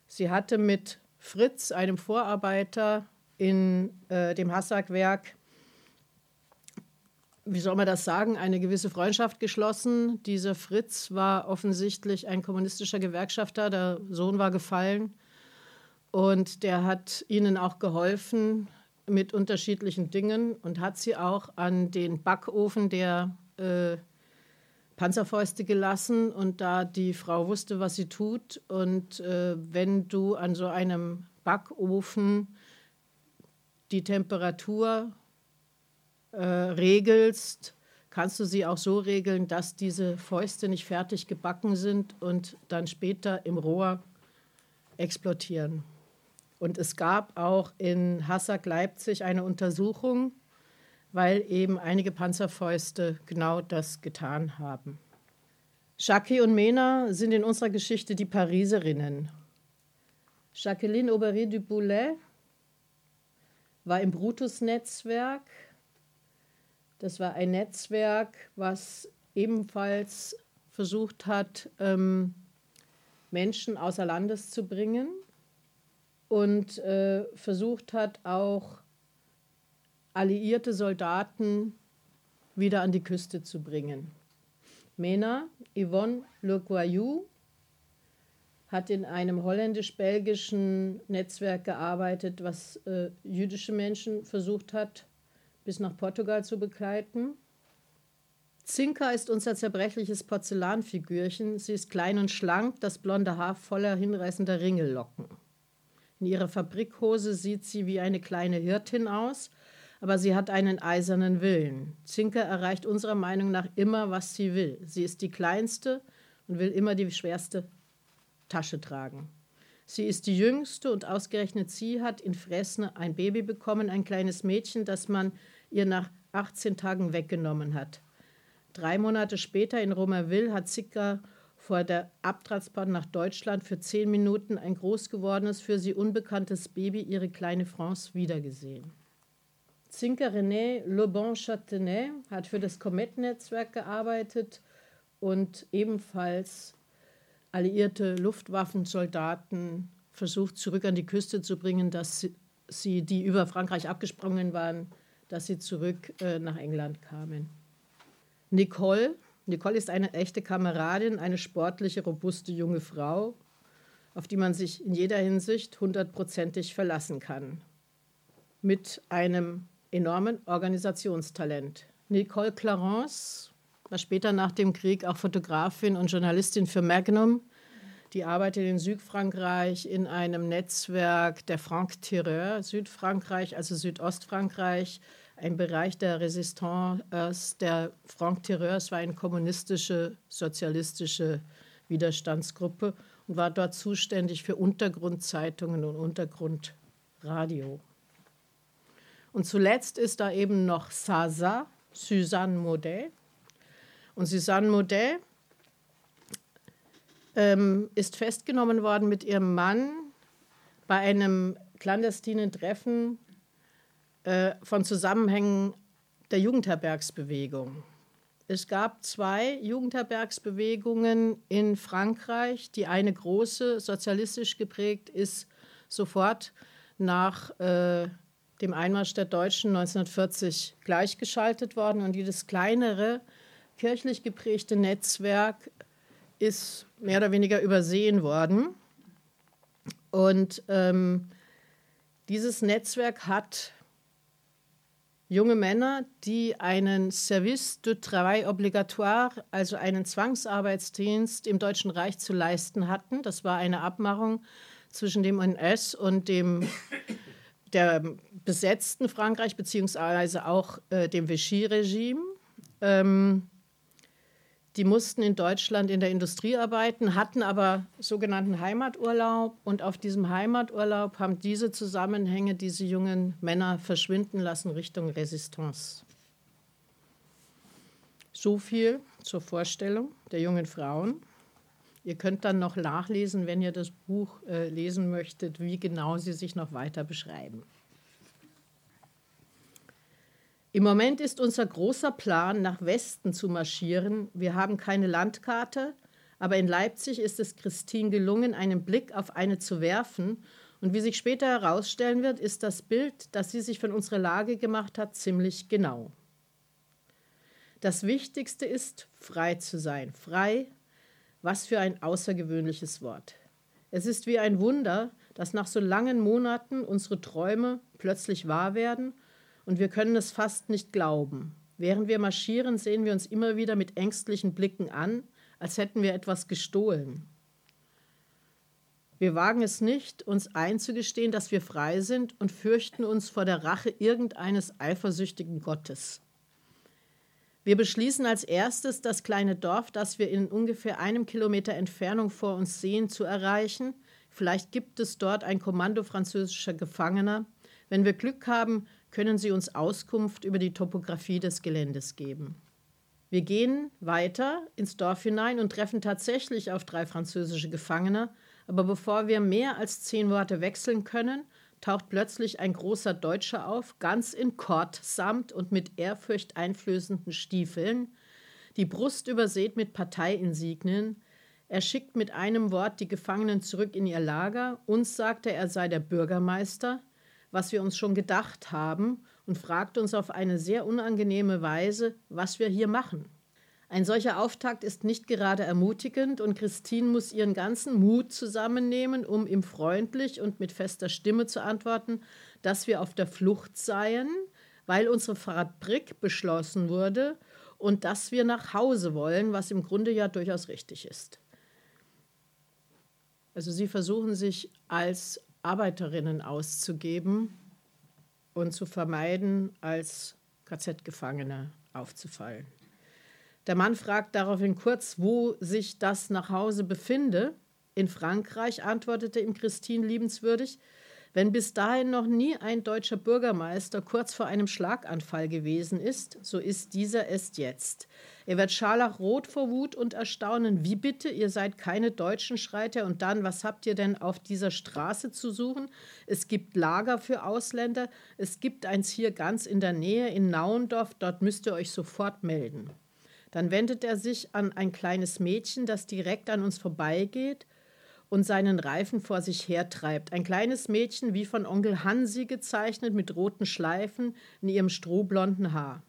sie hatte mit Fritz, einem Vorarbeiter in äh, dem Hassack-Werk, wie soll man das sagen, eine gewisse Freundschaft geschlossen. Dieser Fritz war offensichtlich ein kommunistischer Gewerkschafter, der Sohn war gefallen und der hat ihnen auch geholfen mit unterschiedlichen Dingen und hat sie auch an den Backofen, der äh, Panzerfäuste gelassen und da die Frau wusste, was sie tut. Und äh, wenn du an so einem Backofen die Temperatur äh, regelst, kannst du sie auch so regeln, dass diese Fäuste nicht fertig gebacken sind und dann später im Rohr explodieren. Und es gab auch in Hassack Leipzig eine Untersuchung, weil eben einige Panzerfäuste genau das getan haben. Jackie und Mena sind in unserer Geschichte die Pariserinnen. Jacqueline Aubry du Boulet war im Brutus-Netzwerk. Das war ein Netzwerk, was ebenfalls versucht hat, ähm, Menschen außer Landes zu bringen und äh, versucht hat, auch alliierte Soldaten wieder an die Küste zu bringen. Mena Yvonne Le Guayou hat in einem holländisch-belgischen Netzwerk gearbeitet, was äh, jüdische Menschen versucht hat, bis nach Portugal zu begleiten. Zinka ist unser zerbrechliches Porzellanfigürchen. Sie ist klein und schlank, das blonde Haar voller hinreißender Ringellocken. In ihrer Fabrikhose sieht sie wie eine kleine Hirtin aus, aber sie hat einen eisernen Willen. Zinka erreicht unserer Meinung nach immer, was sie will. Sie ist die kleinste und will immer die schwerste Tasche tragen. Sie ist die jüngste und ausgerechnet sie hat in Fresne ein Baby bekommen, ein kleines Mädchen, das man ihr nach 18 Tagen weggenommen hat. Drei Monate später in Romerville hat Zicker vor der Abtransport nach Deutschland für zehn Minuten ein groß gewordenes, für sie unbekanntes Baby, ihre kleine France, wiedergesehen. Zinker René Le Bon Châtenay hat für das Comet-Netzwerk gearbeitet und ebenfalls alliierte Luftwaffensoldaten versucht, zurück an die Küste zu bringen, dass sie, die über Frankreich abgesprungen waren, dass sie zurück äh, nach England kamen. Nicole. Nicole ist eine echte Kameradin, eine sportliche, robuste junge Frau, auf die man sich in jeder Hinsicht hundertprozentig verlassen kann. Mit einem enormen Organisationstalent. Nicole Clarence war später nach dem Krieg auch Fotografin und Journalistin für Magnum. Die arbeitet in Südfrankreich in einem Netzwerk der Franc Tireur, Südfrankreich, also Südostfrankreich, ein Bereich der Resistance der Franc Tireurs war eine kommunistische, sozialistische Widerstandsgruppe und war dort zuständig für Untergrundzeitungen und Untergrundradio. Und zuletzt ist da eben noch Sasa, Suzanne Maudet. Und Suzanne Maudet ähm, ist festgenommen worden mit ihrem Mann bei einem clandestinen Treffen äh, von Zusammenhängen der Jugendherbergsbewegung. Es gab zwei Jugendherbergsbewegungen in Frankreich. Die eine große, sozialistisch geprägt, ist sofort nach äh, dem Einmarsch der Deutschen 1940 gleichgeschaltet worden. Und dieses kleinere, kirchlich geprägte Netzwerk ist mehr oder weniger übersehen worden. Und ähm, dieses Netzwerk hat junge Männer, die einen Service de Travail obligatoire, also einen Zwangsarbeitsdienst im Deutschen Reich zu leisten hatten. Das war eine Abmachung zwischen dem NS und dem der besetzten Frankreich beziehungsweise auch äh, dem Vichy-Regime. Ähm, die mussten in Deutschland in der Industrie arbeiten, hatten aber sogenannten Heimaturlaub. Und auf diesem Heimaturlaub haben diese Zusammenhänge diese jungen Männer verschwinden lassen Richtung Resistance. So viel zur Vorstellung der jungen Frauen. Ihr könnt dann noch nachlesen, wenn ihr das Buch äh, lesen möchtet, wie genau sie sich noch weiter beschreiben. Im Moment ist unser großer Plan, nach Westen zu marschieren. Wir haben keine Landkarte, aber in Leipzig ist es Christine gelungen, einen Blick auf eine zu werfen. Und wie sich später herausstellen wird, ist das Bild, das sie sich von unserer Lage gemacht hat, ziemlich genau. Das Wichtigste ist, frei zu sein. Frei, was für ein außergewöhnliches Wort. Es ist wie ein Wunder, dass nach so langen Monaten unsere Träume plötzlich wahr werden und wir können es fast nicht glauben. Während wir marschieren, sehen wir uns immer wieder mit ängstlichen Blicken an, als hätten wir etwas gestohlen. Wir wagen es nicht, uns einzugestehen, dass wir frei sind und fürchten uns vor der Rache irgendeines eifersüchtigen Gottes. Wir beschließen als erstes, das kleine Dorf, das wir in ungefähr einem Kilometer Entfernung vor uns sehen, zu erreichen. Vielleicht gibt es dort ein Kommando französischer Gefangener. Wenn wir Glück haben, können Sie uns Auskunft über die Topographie des Geländes geben. Wir gehen weiter ins Dorf hinein und treffen tatsächlich auf drei französische Gefangene, aber bevor wir mehr als zehn Worte wechseln können, taucht plötzlich ein großer Deutscher auf, ganz in Kordsamt und mit ehrfurcht einflößenden Stiefeln, die Brust übersät mit Parteiinsignien. Er schickt mit einem Wort die Gefangenen zurück in ihr Lager. Uns sagt er, er sei der Bürgermeister was wir uns schon gedacht haben und fragt uns auf eine sehr unangenehme Weise, was wir hier machen. Ein solcher Auftakt ist nicht gerade ermutigend und Christine muss ihren ganzen Mut zusammennehmen, um ihm freundlich und mit fester Stimme zu antworten, dass wir auf der Flucht seien, weil unsere Fabrik beschlossen wurde und dass wir nach Hause wollen, was im Grunde ja durchaus richtig ist. Also sie versuchen sich als Arbeiterinnen auszugeben und zu vermeiden, als KZ-Gefangene aufzufallen. Der Mann fragt daraufhin kurz, wo sich das nach Hause befinde. In Frankreich antwortete ihm Christine liebenswürdig, wenn bis dahin noch nie ein deutscher Bürgermeister kurz vor einem Schlaganfall gewesen ist, so ist dieser es jetzt. Er wird scharlachrot vor Wut und Erstaunen. Wie bitte, ihr seid keine Deutschen, schreit er. Und dann, was habt ihr denn auf dieser Straße zu suchen? Es gibt Lager für Ausländer. Es gibt eins hier ganz in der Nähe in Nauendorf. Dort müsst ihr euch sofort melden. Dann wendet er sich an ein kleines Mädchen, das direkt an uns vorbeigeht und seinen Reifen vor sich hertreibt. Ein kleines Mädchen, wie von Onkel Hansi gezeichnet, mit roten Schleifen in ihrem strohblonden Haar.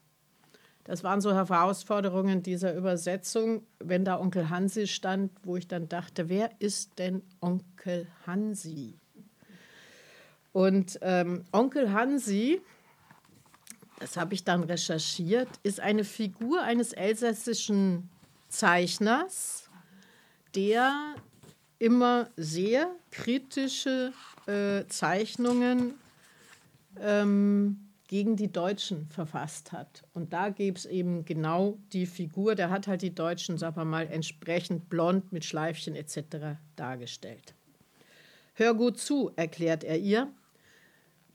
Das waren so Herausforderungen dieser Übersetzung, wenn da Onkel Hansi stand, wo ich dann dachte, wer ist denn Onkel Hansi? Und ähm, Onkel Hansi, das habe ich dann recherchiert, ist eine Figur eines elsässischen Zeichners, der immer sehr kritische äh, Zeichnungen ähm, gegen die Deutschen verfasst hat. Und da gibt es eben genau die Figur, der hat halt die Deutschen, sagen wir mal, entsprechend blond mit Schleifchen etc. dargestellt. Hör gut zu, erklärt er ihr.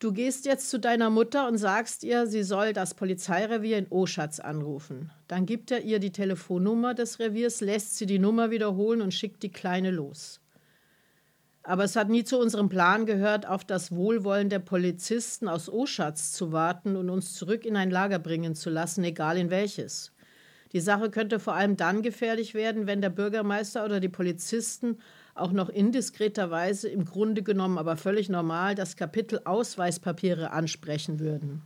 Du gehst jetzt zu deiner Mutter und sagst ihr, sie soll das Polizeirevier in Oschatz anrufen. Dann gibt er ihr die Telefonnummer des Reviers, lässt sie die Nummer wiederholen und schickt die Kleine los. Aber es hat nie zu unserem Plan gehört, auf das Wohlwollen der Polizisten aus Oschatz zu warten und uns zurück in ein Lager bringen zu lassen, egal in welches. Die Sache könnte vor allem dann gefährlich werden, wenn der Bürgermeister oder die Polizisten auch noch indiskreterweise im Grunde genommen aber völlig normal das Kapitel Ausweispapiere ansprechen würden.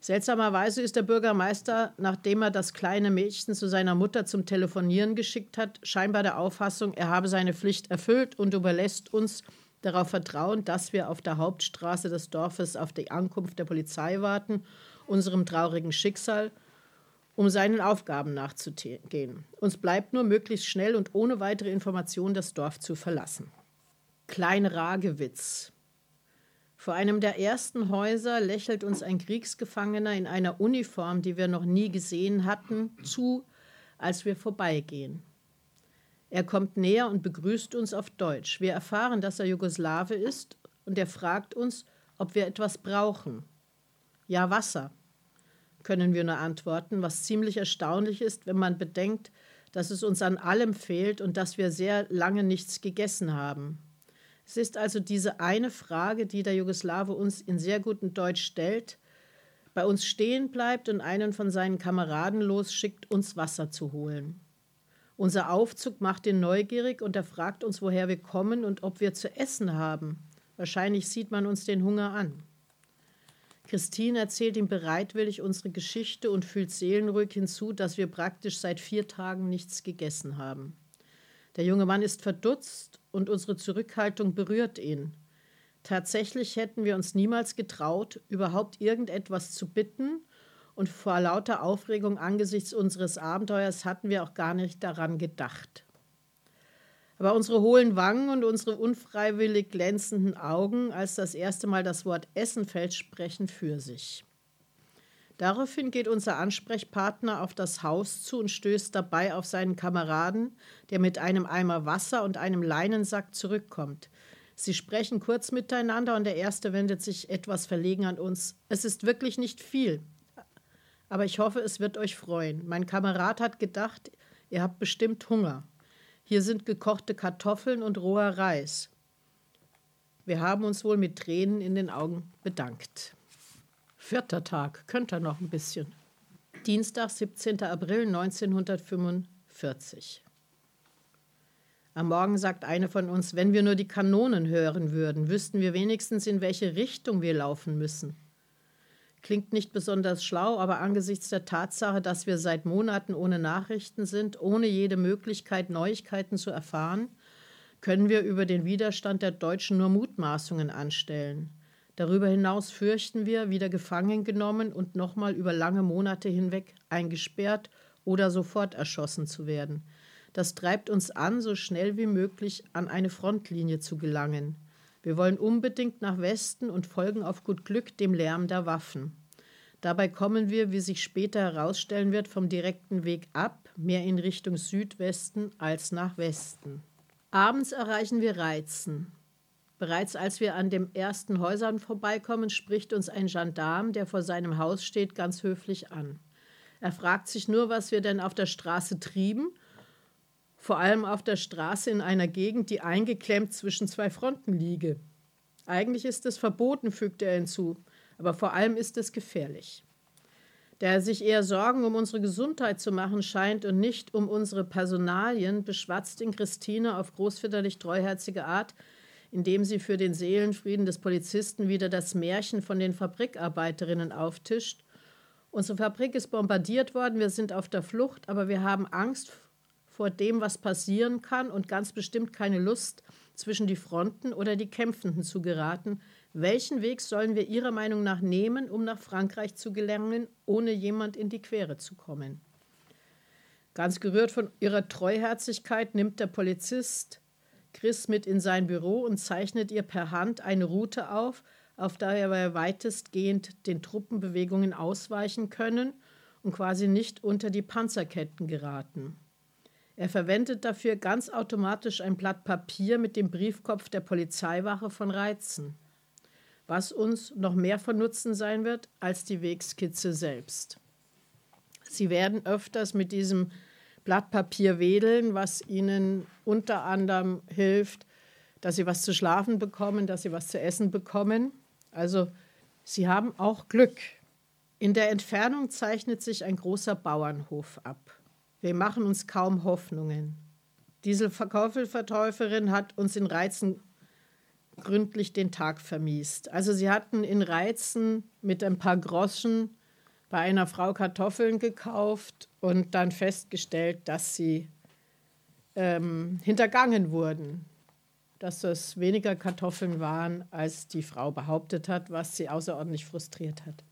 Seltsamerweise ist der Bürgermeister, nachdem er das kleine Mädchen zu seiner Mutter zum Telefonieren geschickt hat, scheinbar der Auffassung, er habe seine Pflicht erfüllt und überlässt uns darauf vertrauen, dass wir auf der Hauptstraße des Dorfes auf die Ankunft der Polizei warten, unserem traurigen Schicksal um seinen Aufgaben nachzugehen. Uns bleibt nur möglichst schnell und ohne weitere Informationen das Dorf zu verlassen. Klein Ragewitz. Vor einem der ersten Häuser lächelt uns ein Kriegsgefangener in einer Uniform, die wir noch nie gesehen hatten, zu, als wir vorbeigehen. Er kommt näher und begrüßt uns auf Deutsch. Wir erfahren, dass er Jugoslawe ist und er fragt uns, ob wir etwas brauchen. Ja, Wasser können wir nur antworten, was ziemlich erstaunlich ist, wenn man bedenkt, dass es uns an allem fehlt und dass wir sehr lange nichts gegessen haben. Es ist also diese eine Frage, die der Jugoslawe uns in sehr gutem Deutsch stellt, bei uns stehen bleibt und einen von seinen Kameraden losschickt, uns Wasser zu holen. Unser Aufzug macht ihn neugierig und er fragt uns, woher wir kommen und ob wir zu essen haben. Wahrscheinlich sieht man uns den Hunger an. Christine erzählt ihm bereitwillig unsere Geschichte und fühlt seelenruhig hinzu, dass wir praktisch seit vier Tagen nichts gegessen haben. Der junge Mann ist verdutzt und unsere Zurückhaltung berührt ihn. Tatsächlich hätten wir uns niemals getraut, überhaupt irgendetwas zu bitten, und vor lauter Aufregung angesichts unseres Abenteuers hatten wir auch gar nicht daran gedacht. Aber unsere hohlen Wangen und unsere unfreiwillig glänzenden Augen, als das erste Mal das Wort Essen fällt, sprechen für sich. Daraufhin geht unser Ansprechpartner auf das Haus zu und stößt dabei auf seinen Kameraden, der mit einem Eimer Wasser und einem Leinensack zurückkommt. Sie sprechen kurz miteinander und der Erste wendet sich etwas verlegen an uns. Es ist wirklich nicht viel, aber ich hoffe, es wird euch freuen. Mein Kamerad hat gedacht, ihr habt bestimmt Hunger. Hier sind gekochte Kartoffeln und roher Reis. Wir haben uns wohl mit Tränen in den Augen bedankt. Vierter Tag, könnte noch ein bisschen. Dienstag, 17. April 1945. Am Morgen sagt eine von uns, wenn wir nur die Kanonen hören würden, wüssten wir wenigstens, in welche Richtung wir laufen müssen. Klingt nicht besonders schlau, aber angesichts der Tatsache, dass wir seit Monaten ohne Nachrichten sind, ohne jede Möglichkeit, Neuigkeiten zu erfahren, können wir über den Widerstand der Deutschen nur Mutmaßungen anstellen. Darüber hinaus fürchten wir, wieder gefangen genommen und nochmal über lange Monate hinweg eingesperrt oder sofort erschossen zu werden. Das treibt uns an, so schnell wie möglich an eine Frontlinie zu gelangen. Wir wollen unbedingt nach Westen und folgen auf gut Glück dem Lärm der Waffen. Dabei kommen wir, wie sich später herausstellen wird, vom direkten Weg ab, mehr in Richtung Südwesten als nach Westen. Abends erreichen wir Reizen. Bereits als wir an den ersten Häusern vorbeikommen, spricht uns ein Gendarm, der vor seinem Haus steht, ganz höflich an. Er fragt sich nur, was wir denn auf der Straße trieben vor allem auf der Straße in einer Gegend, die eingeklemmt zwischen zwei Fronten liege. Eigentlich ist es verboten, fügte er hinzu, aber vor allem ist es gefährlich. Der sich eher Sorgen um unsere Gesundheit zu machen scheint und nicht um unsere Personalien, beschwatzt ihn Christine auf großväterlich treuherzige Art, indem sie für den Seelenfrieden des Polizisten wieder das Märchen von den Fabrikarbeiterinnen auftischt. Unsere Fabrik ist bombardiert worden, wir sind auf der Flucht, aber wir haben Angst vor dem, was passieren kann und ganz bestimmt keine Lust, zwischen die Fronten oder die Kämpfenden zu geraten. Welchen Weg sollen wir Ihrer Meinung nach nehmen, um nach Frankreich zu gelangen, ohne jemand in die Quere zu kommen? Ganz gerührt von ihrer Treuherzigkeit nimmt der Polizist Chris mit in sein Büro und zeichnet ihr per Hand eine Route auf, auf der wir weitestgehend den Truppenbewegungen ausweichen können und quasi nicht unter die Panzerketten geraten. Er verwendet dafür ganz automatisch ein Blatt Papier mit dem Briefkopf der Polizeiwache von Reizen, was uns noch mehr von Nutzen sein wird als die Wegskizze selbst. Sie werden öfters mit diesem Blatt Papier wedeln, was ihnen unter anderem hilft, dass sie was zu schlafen bekommen, dass sie was zu essen bekommen. Also sie haben auch Glück. In der Entfernung zeichnet sich ein großer Bauernhof ab. Wir machen uns kaum Hoffnungen. Diese Verkäufelvertäuferin hat uns in Reizen gründlich den Tag vermiest. Also sie hatten in Reizen mit ein paar Groschen bei einer Frau Kartoffeln gekauft und dann festgestellt, dass sie ähm, hintergangen wurden, dass das weniger Kartoffeln waren, als die Frau behauptet hat, was sie außerordentlich frustriert hat.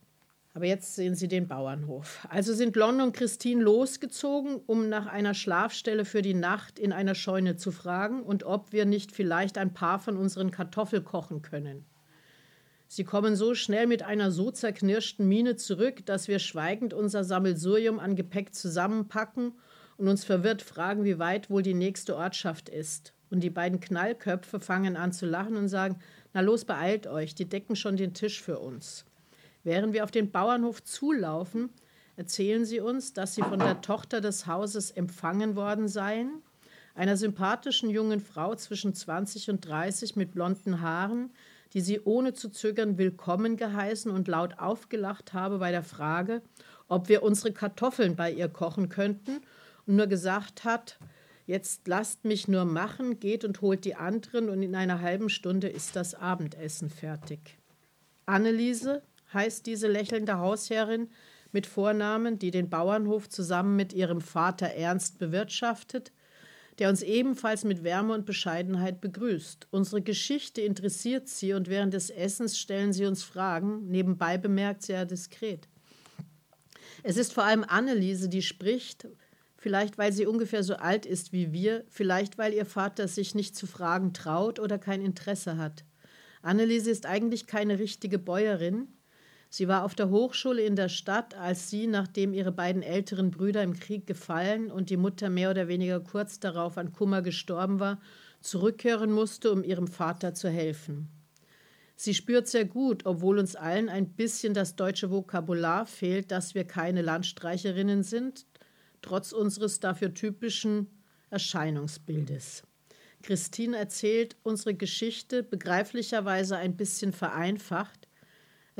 Aber jetzt sehen Sie den Bauernhof. Also sind Lon und Christine losgezogen, um nach einer Schlafstelle für die Nacht in einer Scheune zu fragen und ob wir nicht vielleicht ein paar von unseren Kartoffeln kochen können. Sie kommen so schnell mit einer so zerknirschten Miene zurück, dass wir schweigend unser Sammelsurium an Gepäck zusammenpacken und uns verwirrt fragen, wie weit wohl die nächste Ortschaft ist. Und die beiden Knallköpfe fangen an zu lachen und sagen: Na los, beeilt euch, die decken schon den Tisch für uns. Während wir auf den Bauernhof zulaufen, erzählen sie uns, dass sie von der Tochter des Hauses empfangen worden seien, einer sympathischen jungen Frau zwischen 20 und 30 mit blonden Haaren, die sie ohne zu zögern willkommen geheißen und laut aufgelacht habe bei der Frage, ob wir unsere Kartoffeln bei ihr kochen könnten und nur gesagt hat, jetzt lasst mich nur machen, geht und holt die anderen und in einer halben Stunde ist das Abendessen fertig. Anneliese, heißt diese lächelnde Hausherrin mit Vornamen, die den Bauernhof zusammen mit ihrem Vater Ernst bewirtschaftet, der uns ebenfalls mit Wärme und Bescheidenheit begrüßt. Unsere Geschichte interessiert sie und während des Essens stellen sie uns Fragen, nebenbei bemerkt sehr diskret. Es ist vor allem Anneliese, die spricht, vielleicht weil sie ungefähr so alt ist wie wir, vielleicht weil ihr Vater sich nicht zu fragen traut oder kein Interesse hat. Anneliese ist eigentlich keine richtige Bäuerin, Sie war auf der Hochschule in der Stadt, als sie, nachdem ihre beiden älteren Brüder im Krieg gefallen und die Mutter mehr oder weniger kurz darauf an Kummer gestorben war, zurückkehren musste, um ihrem Vater zu helfen. Sie spürt sehr gut, obwohl uns allen ein bisschen das deutsche Vokabular fehlt, dass wir keine Landstreicherinnen sind, trotz unseres dafür typischen Erscheinungsbildes. Christine erzählt unsere Geschichte begreiflicherweise ein bisschen vereinfacht,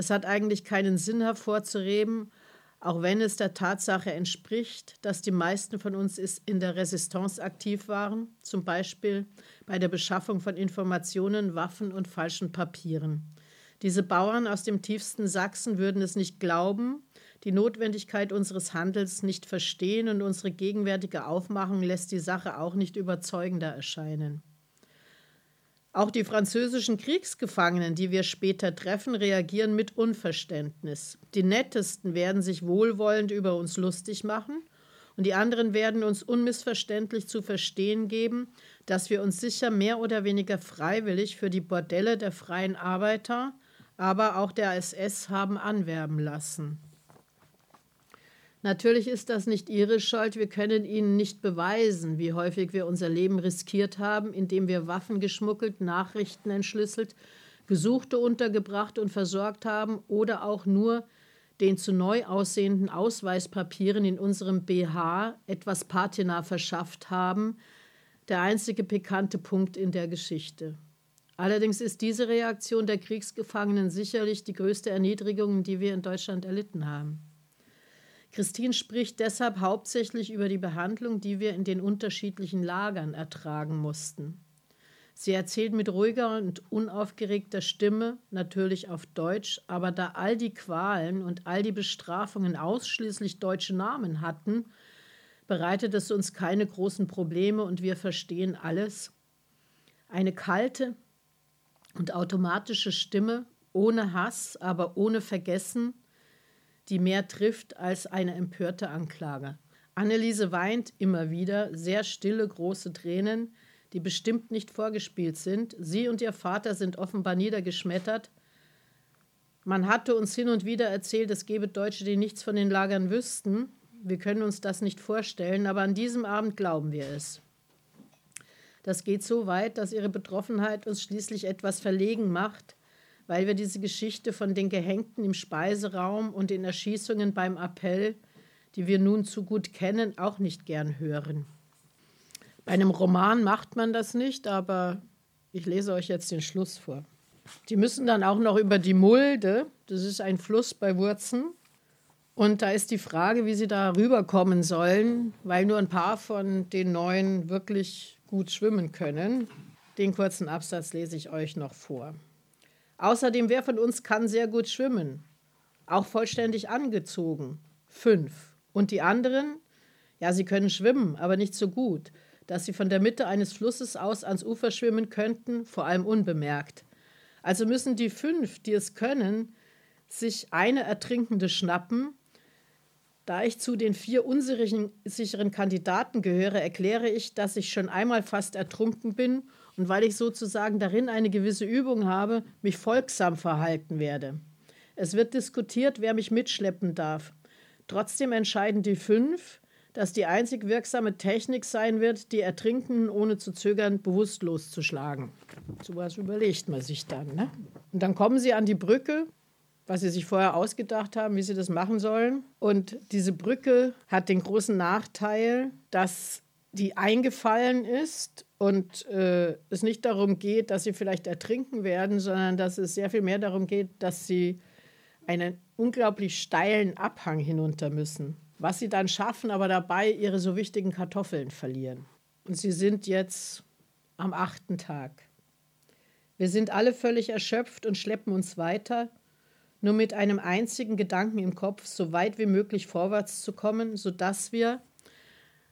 es hat eigentlich keinen Sinn hervorzuheben, auch wenn es der Tatsache entspricht, dass die meisten von uns in der Resistance aktiv waren, zum Beispiel bei der Beschaffung von Informationen, Waffen und falschen Papieren. Diese Bauern aus dem tiefsten Sachsen würden es nicht glauben, die Notwendigkeit unseres Handels nicht verstehen und unsere gegenwärtige Aufmachung lässt die Sache auch nicht überzeugender erscheinen. Auch die französischen Kriegsgefangenen, die wir später treffen, reagieren mit Unverständnis. Die Nettesten werden sich wohlwollend über uns lustig machen und die anderen werden uns unmissverständlich zu verstehen geben, dass wir uns sicher mehr oder weniger freiwillig für die Bordelle der freien Arbeiter, aber auch der SS haben anwerben lassen. Natürlich ist das nicht Ihre Schuld. Wir können Ihnen nicht beweisen, wie häufig wir unser Leben riskiert haben, indem wir Waffen geschmuggelt, Nachrichten entschlüsselt, Gesuchte untergebracht und versorgt haben oder auch nur den zu neu aussehenden Ausweispapieren in unserem BH etwas Patina verschafft haben, der einzige pikante Punkt in der Geschichte. Allerdings ist diese Reaktion der Kriegsgefangenen sicherlich die größte Erniedrigung, die wir in Deutschland erlitten haben. Christine spricht deshalb hauptsächlich über die Behandlung, die wir in den unterschiedlichen Lagern ertragen mussten. Sie erzählt mit ruhiger und unaufgeregter Stimme, natürlich auf Deutsch, aber da all die Qualen und all die Bestrafungen ausschließlich deutsche Namen hatten, bereitet es uns keine großen Probleme und wir verstehen alles. Eine kalte und automatische Stimme, ohne Hass, aber ohne Vergessen, die mehr trifft als eine empörte Anklage. Anneliese weint immer wieder, sehr stille, große Tränen, die bestimmt nicht vorgespielt sind. Sie und ihr Vater sind offenbar niedergeschmettert. Man hatte uns hin und wieder erzählt, es gebe Deutsche, die nichts von den Lagern wüssten. Wir können uns das nicht vorstellen, aber an diesem Abend glauben wir es. Das geht so weit, dass ihre Betroffenheit uns schließlich etwas verlegen macht, weil wir diese Geschichte von den Gehängten im Speiseraum und den Erschießungen beim Appell, die wir nun zu gut kennen, auch nicht gern hören. Bei einem Roman macht man das nicht, aber ich lese euch jetzt den Schluss vor. Die müssen dann auch noch über die Mulde, das ist ein Fluss bei Wurzen, und da ist die Frage, wie sie da rüberkommen sollen, weil nur ein paar von den neuen wirklich gut schwimmen können. Den kurzen Absatz lese ich euch noch vor. Außerdem, wer von uns kann sehr gut schwimmen? Auch vollständig angezogen. Fünf. Und die anderen? Ja, sie können schwimmen, aber nicht so gut, dass sie von der Mitte eines Flusses aus ans Ufer schwimmen könnten, vor allem unbemerkt. Also müssen die fünf, die es können, sich eine Ertrinkende schnappen. Da ich zu den vier unsicheren Kandidaten gehöre, erkläre ich, dass ich schon einmal fast ertrunken bin und weil ich sozusagen darin eine gewisse Übung habe, mich folgsam verhalten werde. Es wird diskutiert, wer mich mitschleppen darf. Trotzdem entscheiden die fünf, dass die einzig wirksame Technik sein wird, die Ertrinkenden ohne zu zögern bewusstlos zu schlagen. So was überlegt man sich dann. Ne? Und dann kommen sie an die Brücke, was sie sich vorher ausgedacht haben, wie sie das machen sollen. Und diese Brücke hat den großen Nachteil, dass die eingefallen ist und äh, es nicht darum geht, dass sie vielleicht ertrinken werden, sondern dass es sehr viel mehr darum geht, dass sie einen unglaublich steilen Abhang hinunter müssen. Was sie dann schaffen, aber dabei ihre so wichtigen Kartoffeln verlieren. Und sie sind jetzt am achten Tag. Wir sind alle völlig erschöpft und schleppen uns weiter, nur mit einem einzigen Gedanken im Kopf, so weit wie möglich vorwärts zu kommen, sodass wir,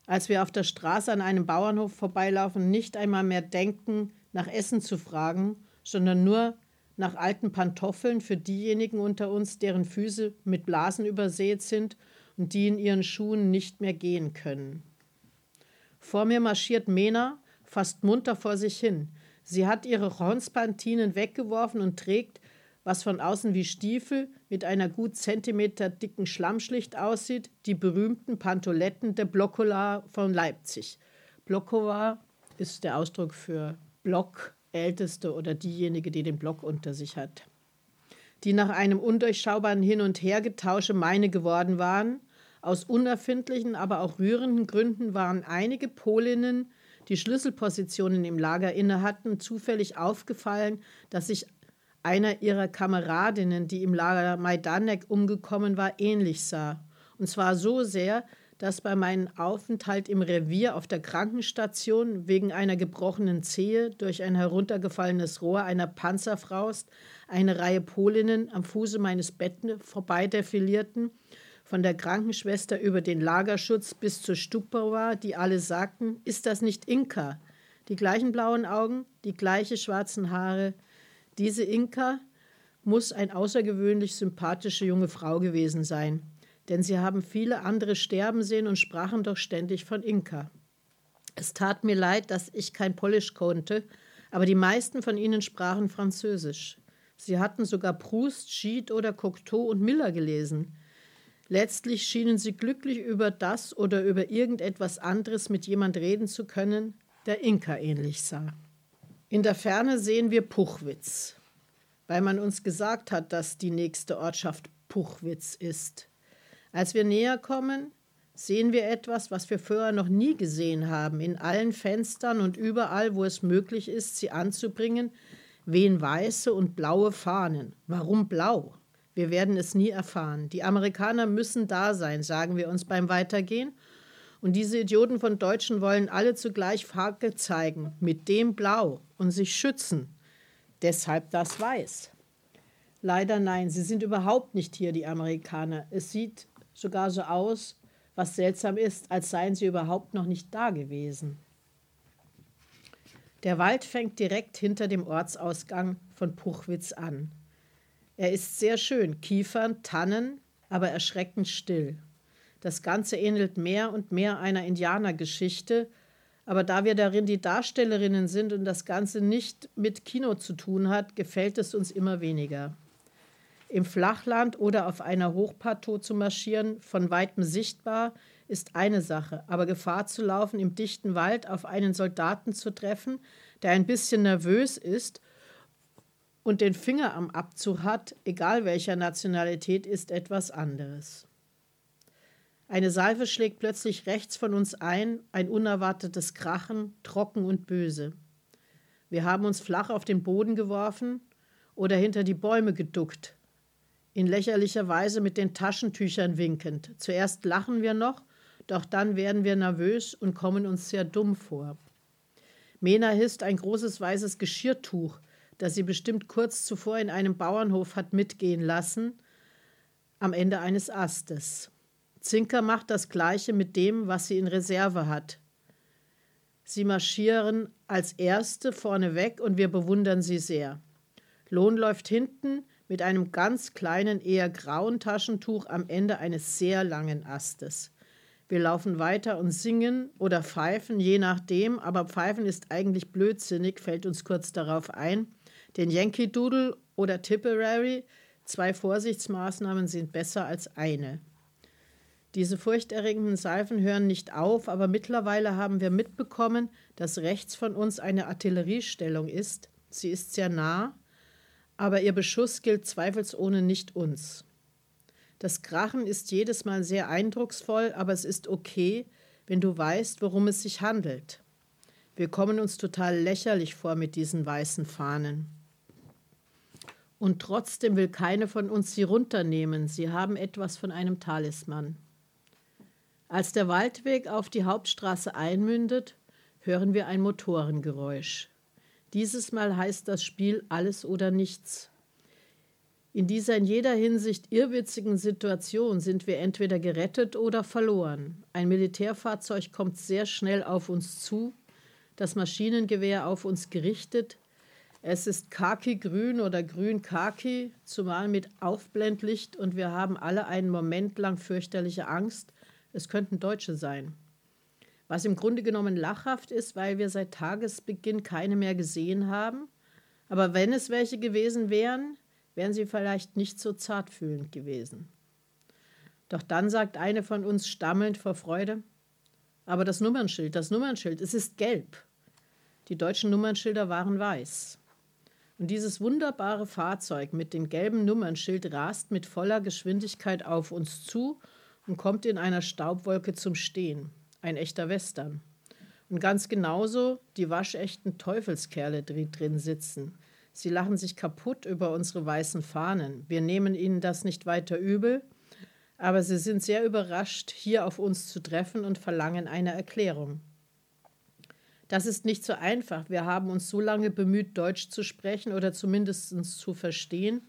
als wir auf der Straße an einem Bauernhof vorbeilaufen, nicht einmal mehr denken, nach Essen zu fragen, sondern nur nach alten Pantoffeln für diejenigen unter uns, deren Füße mit Blasen übersät sind und die in ihren Schuhen nicht mehr gehen können. Vor mir marschiert Mena fast munter vor sich hin. Sie hat ihre Hornspantinen weggeworfen und trägt, was von außen wie Stiefel mit einer gut Zentimeter dicken Schlammschlicht aussieht, die berühmten Pantoletten der Blockola von Leipzig. Blockola ist der Ausdruck für Blockälteste oder diejenige, die den Block unter sich hat. Die nach einem undurchschaubaren Hin- und Hergetausche meine geworden waren. Aus unerfindlichen, aber auch rührenden Gründen waren einige Polinnen, die Schlüsselpositionen im Lager inne hatten, zufällig aufgefallen, dass sich einer ihrer Kameradinnen, die im Lager Majdanek umgekommen war, ähnlich sah. Und zwar so sehr, dass bei meinem Aufenthalt im Revier auf der Krankenstation wegen einer gebrochenen Zehe durch ein heruntergefallenes Rohr einer Panzerfaust eine Reihe Polinnen am Fuße meines Betten vorbeidefilierten, von der Krankenschwester über den Lagerschutz bis zur Stupauer, die alle sagten, ist das nicht Inka? Die gleichen blauen Augen, die gleiche schwarzen Haare. Diese Inka muss eine außergewöhnlich sympathische junge Frau gewesen sein denn sie haben viele andere sterben sehen und sprachen doch ständig von Inka. Es tat mir leid, dass ich kein Polisch konnte, aber die meisten von ihnen sprachen Französisch. Sie hatten sogar Proust, Schied oder Cocteau und Miller gelesen. Letztlich schienen sie glücklich über das oder über irgendetwas anderes mit jemand reden zu können, der Inka ähnlich sah. In der Ferne sehen wir Puchwitz, weil man uns gesagt hat, dass die nächste Ortschaft Puchwitz ist. Als wir näher kommen, sehen wir etwas, was wir vorher noch nie gesehen haben. In allen Fenstern und überall, wo es möglich ist, sie anzubringen, wehen weiße und blaue Fahnen. Warum blau? Wir werden es nie erfahren. Die Amerikaner müssen da sein, sagen wir uns beim Weitergehen. Und diese Idioten von Deutschen wollen alle zugleich Fackel zeigen, mit dem Blau und sich schützen. Deshalb das Weiß. Leider nein, sie sind überhaupt nicht hier, die Amerikaner. Es sieht sogar so aus, was seltsam ist, als seien sie überhaupt noch nicht da gewesen. Der Wald fängt direkt hinter dem Ortsausgang von Puchwitz an. Er ist sehr schön, Kiefern, Tannen, aber erschreckend still. Das Ganze ähnelt mehr und mehr einer Indianergeschichte, aber da wir darin die Darstellerinnen sind und das Ganze nicht mit Kino zu tun hat, gefällt es uns immer weniger. Im Flachland oder auf einer Hochplateau zu marschieren, von weitem sichtbar, ist eine Sache, aber Gefahr zu laufen, im dichten Wald auf einen Soldaten zu treffen, der ein bisschen nervös ist und den Finger am Abzug hat, egal welcher Nationalität, ist etwas anderes. Eine Salve schlägt plötzlich rechts von uns ein, ein unerwartetes Krachen, trocken und böse. Wir haben uns flach auf den Boden geworfen oder hinter die Bäume geduckt, in lächerlicher Weise mit den Taschentüchern winkend. Zuerst lachen wir noch, doch dann werden wir nervös und kommen uns sehr dumm vor. Mena hisst ein großes weißes Geschirrtuch, das sie bestimmt kurz zuvor in einem Bauernhof hat mitgehen lassen, am Ende eines Astes. Zinker macht das Gleiche mit dem, was sie in Reserve hat. Sie marschieren als Erste vorne weg und wir bewundern sie sehr. Lohn läuft hinten, mit einem ganz kleinen, eher grauen Taschentuch am Ende eines sehr langen Astes. Wir laufen weiter und singen oder pfeifen, je nachdem, aber pfeifen ist eigentlich blödsinnig, fällt uns kurz darauf ein. Den Yankee Doodle oder Tipperary, zwei Vorsichtsmaßnahmen sind besser als eine. Diese furchterregenden Salven hören nicht auf, aber mittlerweile haben wir mitbekommen, dass rechts von uns eine Artilleriestellung ist. Sie ist sehr nah, aber ihr Beschuss gilt zweifelsohne nicht uns. Das Krachen ist jedes Mal sehr eindrucksvoll, aber es ist okay, wenn du weißt, worum es sich handelt. Wir kommen uns total lächerlich vor mit diesen weißen Fahnen. Und trotzdem will keine von uns sie runternehmen. Sie haben etwas von einem Talisman. Als der Waldweg auf die Hauptstraße einmündet, hören wir ein Motorengeräusch. Dieses Mal heißt das Spiel Alles oder Nichts. In dieser in jeder Hinsicht irrwitzigen Situation sind wir entweder gerettet oder verloren. Ein Militärfahrzeug kommt sehr schnell auf uns zu, das Maschinengewehr auf uns gerichtet. Es ist khaki-grün oder grün-khaki, zumal mit Aufblendlicht, und wir haben alle einen Moment lang fürchterliche Angst. Es könnten Deutsche sein was im Grunde genommen lachhaft ist, weil wir seit Tagesbeginn keine mehr gesehen haben. Aber wenn es welche gewesen wären, wären sie vielleicht nicht so zartfühlend gewesen. Doch dann sagt eine von uns stammelnd vor Freude, aber das Nummernschild, das Nummernschild, es ist gelb. Die deutschen Nummernschilder waren weiß. Und dieses wunderbare Fahrzeug mit dem gelben Nummernschild rast mit voller Geschwindigkeit auf uns zu und kommt in einer Staubwolke zum Stehen ein echter Western. Und ganz genauso die waschechten Teufelskerle, die drin sitzen. Sie lachen sich kaputt über unsere weißen Fahnen. Wir nehmen ihnen das nicht weiter übel, aber sie sind sehr überrascht, hier auf uns zu treffen und verlangen eine Erklärung. Das ist nicht so einfach. Wir haben uns so lange bemüht, Deutsch zu sprechen oder zumindest zu verstehen,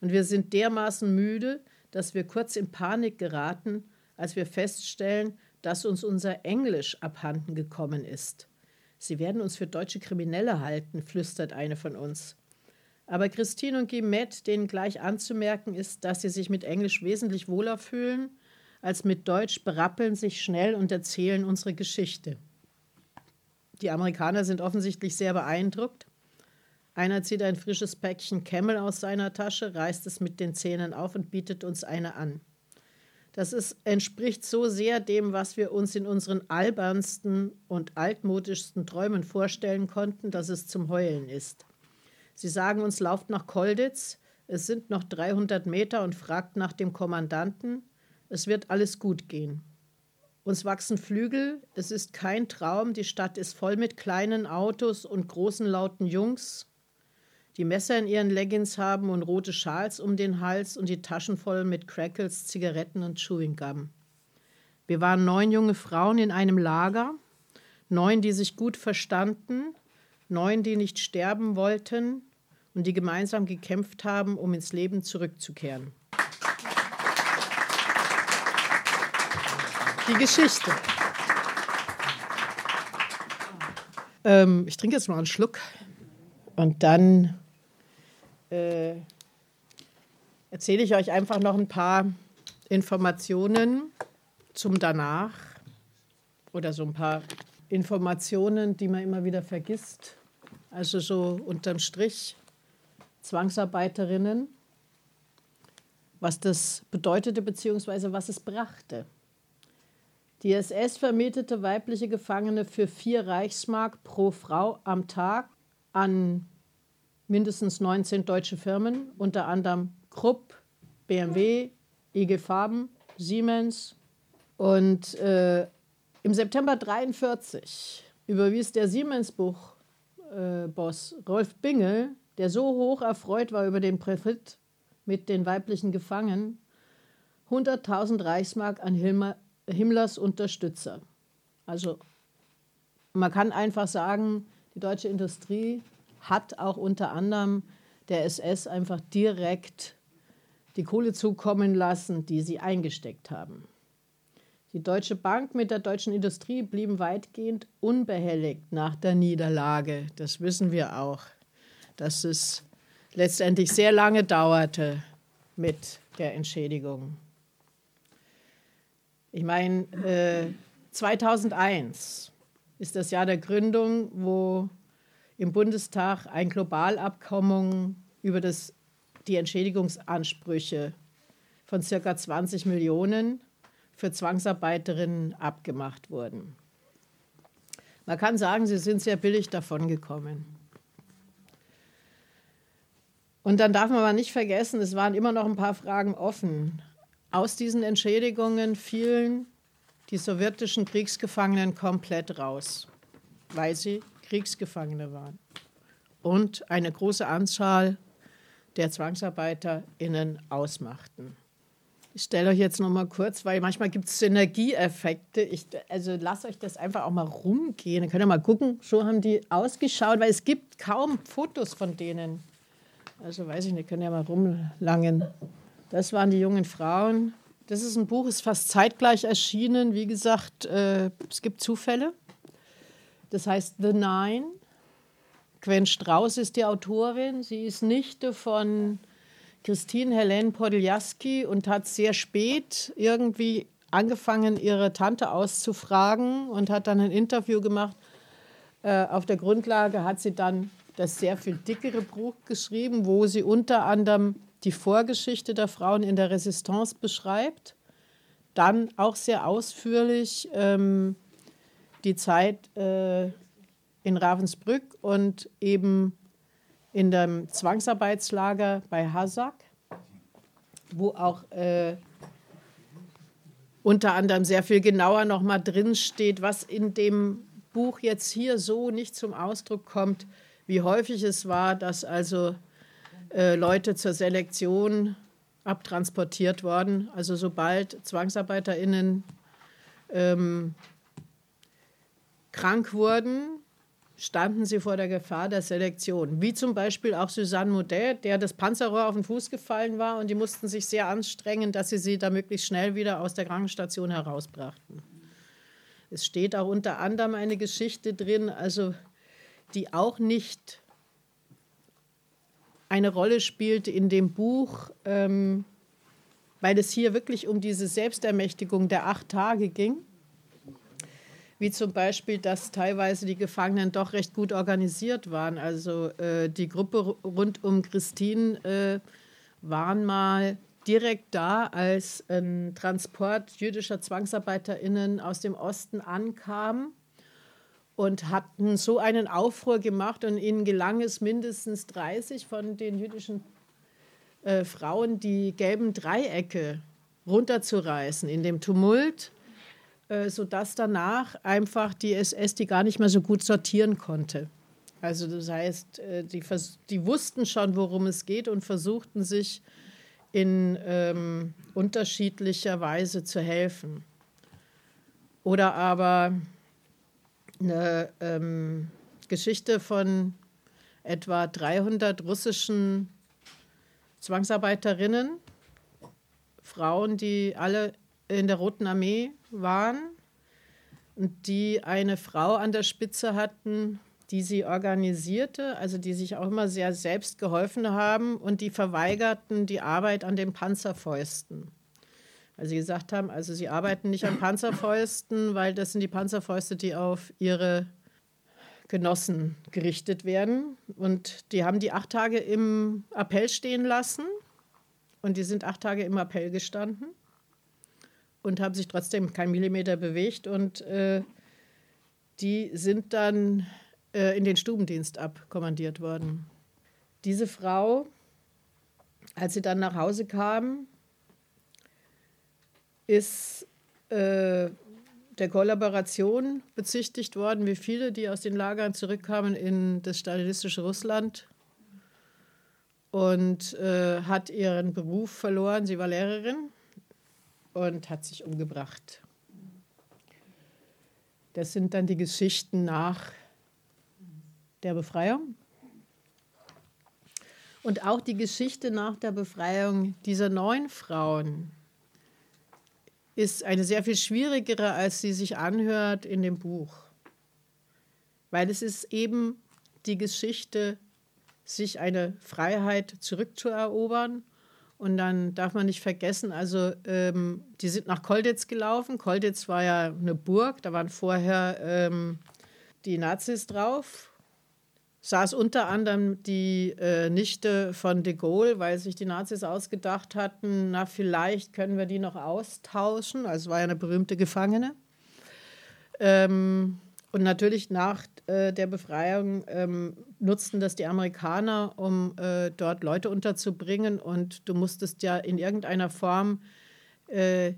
und wir sind dermaßen müde, dass wir kurz in Panik geraten, als wir feststellen, dass uns unser Englisch abhanden gekommen ist. Sie werden uns für deutsche Kriminelle halten, flüstert eine von uns. Aber Christine und Guimette, denen gleich anzumerken ist, dass sie sich mit Englisch wesentlich wohler fühlen als mit Deutsch, berappeln sich schnell und erzählen unsere Geschichte. Die Amerikaner sind offensichtlich sehr beeindruckt. Einer zieht ein frisches Päckchen Camel aus seiner Tasche, reißt es mit den Zähnen auf und bietet uns eine an. Das ist, entspricht so sehr dem, was wir uns in unseren albernsten und altmodischsten Träumen vorstellen konnten, dass es zum Heulen ist. Sie sagen uns, lauft nach Kolditz, es sind noch 300 Meter und fragt nach dem Kommandanten, es wird alles gut gehen. Uns wachsen Flügel, es ist kein Traum, die Stadt ist voll mit kleinen Autos und großen lauten Jungs, die Messer in ihren Leggings haben und rote Schals um den Hals und die Taschen voll mit Crackles, Zigaretten und Chewing Gum. Wir waren neun junge Frauen in einem Lager, neun, die sich gut verstanden, neun, die nicht sterben wollten, und die gemeinsam gekämpft haben, um ins Leben zurückzukehren. Die Geschichte. Ähm, ich trinke jetzt mal einen Schluck und dann äh, erzähle ich euch einfach noch ein paar Informationen zum Danach oder so ein paar Informationen, die man immer wieder vergisst. Also so unterm Strich Zwangsarbeiterinnen, was das bedeutete bzw. was es brachte. Die SS vermietete weibliche Gefangene für vier Reichsmark pro Frau am Tag an mindestens 19 deutsche Firmen, unter anderem Krupp, BMW, IG Farben, Siemens. Und äh, im September 1943 überwies der Siemens-Buch-Boss äh, Rolf Bingel der so hoch erfreut war über den Profit mit den weiblichen Gefangenen, 100.000 Reichsmark an Himmlers Unterstützer. Also man kann einfach sagen, die deutsche Industrie hat auch unter anderem der SS einfach direkt die Kohle zukommen lassen, die sie eingesteckt haben. Die Deutsche Bank mit der deutschen Industrie blieben weitgehend unbehelligt nach der Niederlage. Das wissen wir auch dass es letztendlich sehr lange dauerte mit der Entschädigung. Ich meine, äh, 2001 ist das Jahr der Gründung, wo im Bundestag ein Globalabkommen über das, die Entschädigungsansprüche von ca. 20 Millionen für Zwangsarbeiterinnen abgemacht wurden. Man kann sagen, sie sind sehr billig davongekommen. Und dann darf man aber nicht vergessen, es waren immer noch ein paar Fragen offen. Aus diesen Entschädigungen fielen die sowjetischen Kriegsgefangenen komplett raus, weil sie Kriegsgefangene waren. Und eine große Anzahl der ZwangsarbeiterInnen ausmachten. Ich stelle euch jetzt noch mal kurz, weil manchmal gibt es Synergieeffekte. Ich, also lasst euch das einfach auch mal rumgehen. Dann könnt ihr mal gucken, so haben die ausgeschaut, weil es gibt kaum Fotos von denen. Also weiß ich nicht, können ja mal rumlangen. Das waren die jungen Frauen. Das ist ein Buch, ist fast zeitgleich erschienen. Wie gesagt, äh, es gibt Zufälle. Das heißt The Nine. Gwen Strauß ist die Autorin. Sie ist Nichte von Christine Helene Podiljaski und hat sehr spät irgendwie angefangen, ihre Tante auszufragen und hat dann ein Interview gemacht. Äh, auf der Grundlage hat sie dann das sehr viel dickere Buch geschrieben, wo sie unter anderem die Vorgeschichte der Frauen in der Resistance beschreibt. Dann auch sehr ausführlich ähm, die Zeit äh, in Ravensbrück und eben in dem Zwangsarbeitslager bei Hasak, wo auch äh, unter anderem sehr viel genauer nochmal drin steht, was in dem Buch jetzt hier so nicht zum Ausdruck kommt, wie häufig es war, dass also äh, Leute zur Selektion abtransportiert worden. Also sobald ZwangsarbeiterInnen ähm, krank wurden, standen sie vor der Gefahr der Selektion. Wie zum Beispiel auch Suzanne Maudet, der das Panzerrohr auf den Fuß gefallen war und die mussten sich sehr anstrengen, dass sie sie da möglichst schnell wieder aus der Krankenstation herausbrachten. Es steht auch unter anderem eine Geschichte drin, also die auch nicht eine Rolle spielte in dem Buch, ähm, weil es hier wirklich um diese Selbstermächtigung der acht Tage ging. Wie zum Beispiel, dass teilweise die Gefangenen doch recht gut organisiert waren. Also äh, die Gruppe rund um Christine äh, waren mal direkt da, als ein Transport jüdischer ZwangsarbeiterInnen aus dem Osten ankam und hatten so einen Aufruhr gemacht und ihnen gelang es mindestens 30 von den jüdischen äh, Frauen, die gelben Dreiecke runterzureißen in dem Tumult, sodass danach einfach die SS die gar nicht mehr so gut sortieren konnte. Also das heißt, äh, die, die wussten schon, worum es geht und versuchten sich in ähm, unterschiedlicher Weise zu helfen. Oder aber eine ähm, Geschichte von etwa 300 russischen Zwangsarbeiterinnen, Frauen, die alle in der Roten Armee waren und die eine Frau an der Spitze hatten, die sie organisierte, also die sich auch immer sehr selbst geholfen haben und die verweigerten die Arbeit an den Panzerfäusten. Weil sie gesagt haben, also sie arbeiten nicht an Panzerfäusten, weil das sind die Panzerfäuste, die auf ihre Genossen gerichtet werden. Und die haben die acht Tage im Appell stehen lassen. Und die sind acht Tage im Appell gestanden und haben sich trotzdem kein Millimeter bewegt. Und äh, die sind dann äh, in den Stubendienst abkommandiert worden. Diese Frau, als sie dann nach Hause kam, ist äh, der Kollaboration bezichtigt worden, wie viele, die aus den Lagern zurückkamen in das stalinistische Russland und äh, hat ihren Beruf verloren. Sie war Lehrerin und hat sich umgebracht. Das sind dann die Geschichten nach der Befreiung. Und auch die Geschichte nach der Befreiung dieser neun Frauen, ist eine sehr viel schwierigere, als sie sich anhört in dem Buch. Weil es ist eben die Geschichte, sich eine Freiheit zurückzuerobern. Und dann darf man nicht vergessen, also ähm, die sind nach Kolditz gelaufen. Kolditz war ja eine Burg, da waren vorher ähm, die Nazis drauf saß unter anderem die äh, Nichte von de Gaulle, weil sich die Nazis ausgedacht hatten, na vielleicht können wir die noch austauschen. Also war ja eine berühmte Gefangene. Ähm, und natürlich nach äh, der Befreiung ähm, nutzten das die Amerikaner, um äh, dort Leute unterzubringen. Und du musstest ja in irgendeiner Form äh,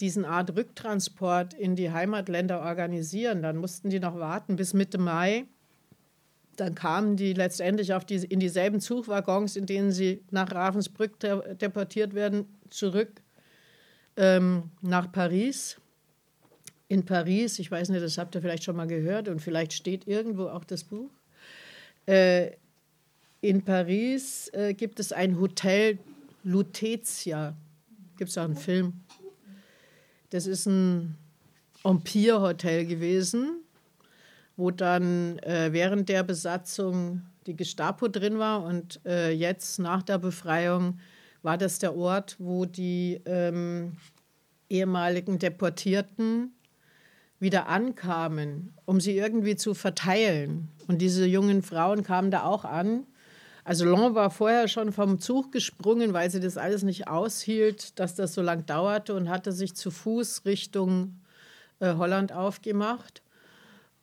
diesen Art Rücktransport in die Heimatländer organisieren. Dann mussten die noch warten bis Mitte Mai dann kamen die letztendlich auf die, in dieselben Zugwaggons, in denen sie nach Ravensbrück deportiert werden, zurück ähm, nach Paris. In Paris, ich weiß nicht, das habt ihr vielleicht schon mal gehört und vielleicht steht irgendwo auch das Buch. Äh, in Paris äh, gibt es ein Hotel Lutetia. Gibt es auch einen Film. Das ist ein Empire-Hotel gewesen wo dann äh, während der Besatzung die Gestapo drin war und äh, jetzt nach der Befreiung war das der Ort, wo die ähm, ehemaligen Deportierten wieder ankamen, um sie irgendwie zu verteilen. Und diese jungen Frauen kamen da auch an. Also Long war vorher schon vom Zug gesprungen, weil sie das alles nicht aushielt, dass das so lang dauerte und hatte sich zu Fuß Richtung äh, Holland aufgemacht.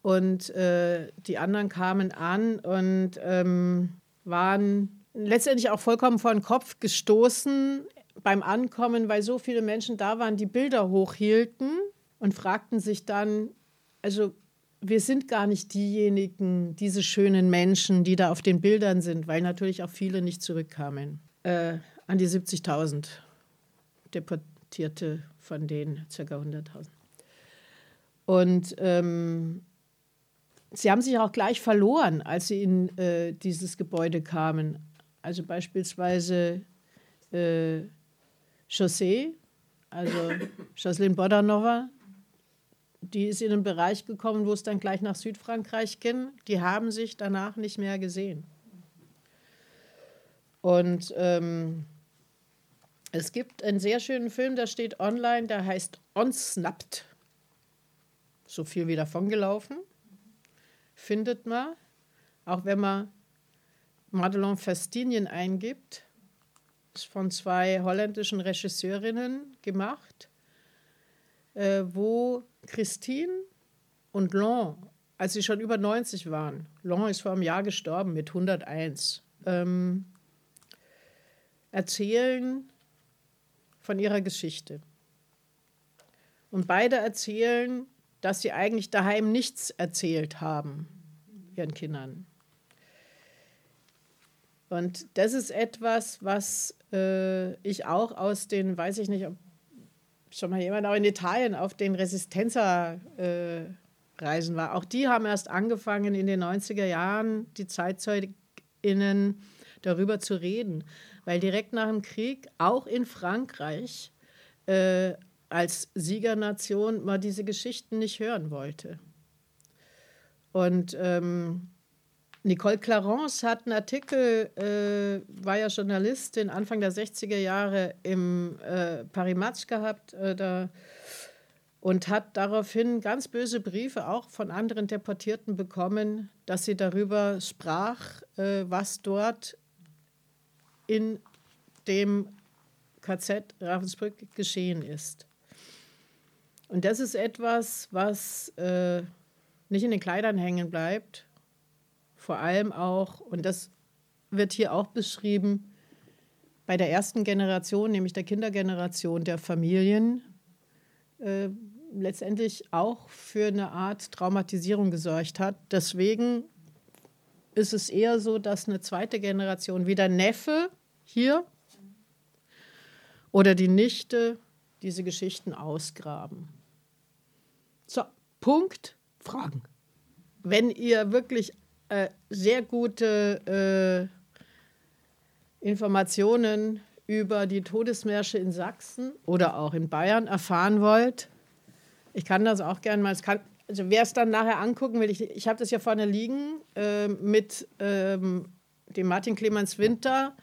Und äh, die anderen kamen an und ähm, waren letztendlich auch vollkommen vor den Kopf gestoßen beim Ankommen, weil so viele Menschen da waren, die Bilder hochhielten und fragten sich dann, also wir sind gar nicht diejenigen, diese schönen Menschen, die da auf den Bildern sind, weil natürlich auch viele nicht zurückkamen. Äh, an die 70.000 Deportierte, von denen ca. 100.000. Und ähm, sie haben sich auch gleich verloren, als sie in äh, dieses Gebäude kamen. Also beispielsweise äh, Chaussee, also Jocelyn Bodanova, die ist in einen Bereich gekommen, wo es dann gleich nach Südfrankreich ging. Die haben sich danach nicht mehr gesehen. Und ähm, es gibt einen sehr schönen Film, der steht online, der heißt Onsnapped. So viel wie davon gelaufen. Findet man, auch wenn man Madelon Festinien eingibt. Ist von zwei holländischen Regisseurinnen gemacht, äh, wo Christine und Lon, als sie schon über 90 waren, Lon ist vor einem Jahr gestorben mit 101, ähm, erzählen von ihrer Geschichte. Und beide erzählen, dass sie eigentlich daheim nichts erzählt haben, ihren Kindern. Und das ist etwas, was äh, ich auch aus den, weiß ich nicht, ob schon mal jemand auch in Italien auf den Resistenza-Reisen äh, war. Auch die haben erst angefangen in den 90er Jahren, die ZeitzeugInnen darüber zu reden. Weil direkt nach dem Krieg, auch in Frankreich, äh, als Siegernation man diese Geschichten nicht hören wollte. Und ähm, Nicole Clarence hat einen Artikel, äh, war ja Journalistin Anfang der 60er Jahre im äh, Paris Match gehabt äh, da, und hat daraufhin ganz böse Briefe auch von anderen Deportierten bekommen, dass sie darüber sprach, äh, was dort in dem KZ Ravensbrück geschehen ist. Und das ist etwas, was äh, nicht in den Kleidern hängen bleibt, vor allem auch, und das wird hier auch beschrieben, bei der ersten Generation, nämlich der Kindergeneration der Familien, äh, letztendlich auch für eine Art Traumatisierung gesorgt hat. Deswegen ist es eher so, dass eine zweite Generation, wie der Neffe hier oder die Nichte, diese Geschichten ausgraben. So, Punkt, Fragen. Wenn ihr wirklich äh, sehr gute äh, Informationen über die Todesmärsche in Sachsen oder auch in Bayern erfahren wollt, ich kann das auch gerne mal, kann, also wer es dann nachher angucken will, ich, ich habe das ja vorne liegen äh, mit ähm, dem Martin Clemens Winter.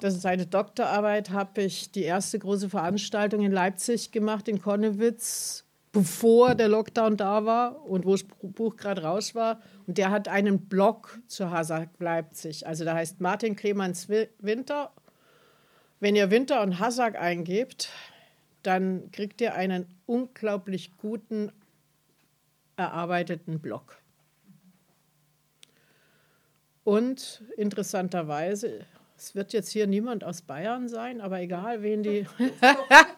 Das ist seine Doktorarbeit, habe ich die erste große Veranstaltung in Leipzig gemacht, in Konnewitz, bevor der Lockdown da war und wo das Buch gerade raus war. Und der hat einen Blog zu Hasag Leipzig. Also da heißt Martin Clemens Winter. Wenn ihr Winter und Hasag eingebt, dann kriegt ihr einen unglaublich guten, erarbeiteten Blog. Und interessanterweise, es wird jetzt hier niemand aus Bayern sein, aber egal, wen die,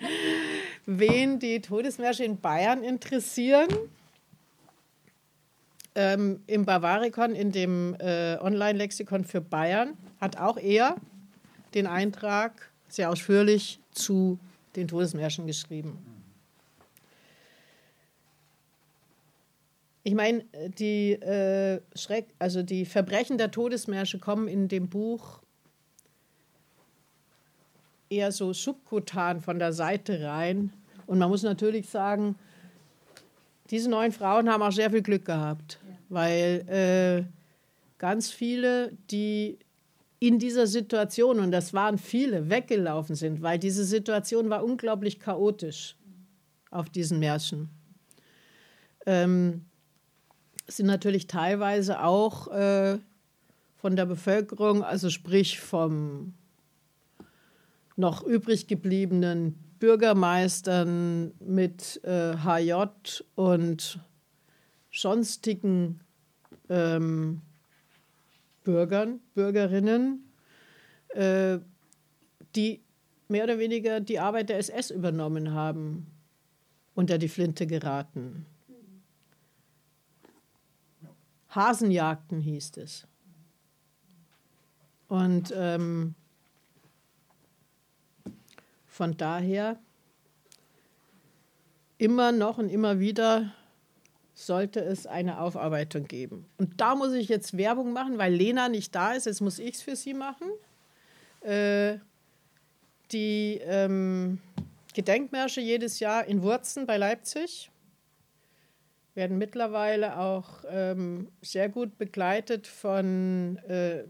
wen die Todesmärsche in Bayern interessieren, ähm, im Bavarikon, in dem äh, Online-Lexikon für Bayern, hat auch er den Eintrag sehr ausführlich zu den Todesmärschen geschrieben. Ich meine, die, äh, Schreck, also die Verbrechen der Todesmärsche kommen in dem Buch eher so subkutan von der Seite rein. Und man muss natürlich sagen, diese neun Frauen haben auch sehr viel Glück gehabt, weil äh, ganz viele, die in dieser Situation, und das waren viele, weggelaufen sind, weil diese Situation war unglaublich chaotisch auf diesen Märschen. Ähm, sind natürlich teilweise auch äh, von der Bevölkerung, also sprich vom noch übrig gebliebenen Bürgermeistern mit äh, HJ und sonstigen ähm, Bürgern, Bürgerinnen, äh, die mehr oder weniger die Arbeit der SS übernommen haben, unter die Flinte geraten. Hasenjagden hieß es. Und ähm, von daher immer noch und immer wieder sollte es eine Aufarbeitung geben. Und da muss ich jetzt Werbung machen, weil Lena nicht da ist. Jetzt muss ich es für sie machen. Äh, die ähm, Gedenkmärsche jedes Jahr in Wurzen bei Leipzig werden mittlerweile auch ähm, sehr gut begleitet von äh,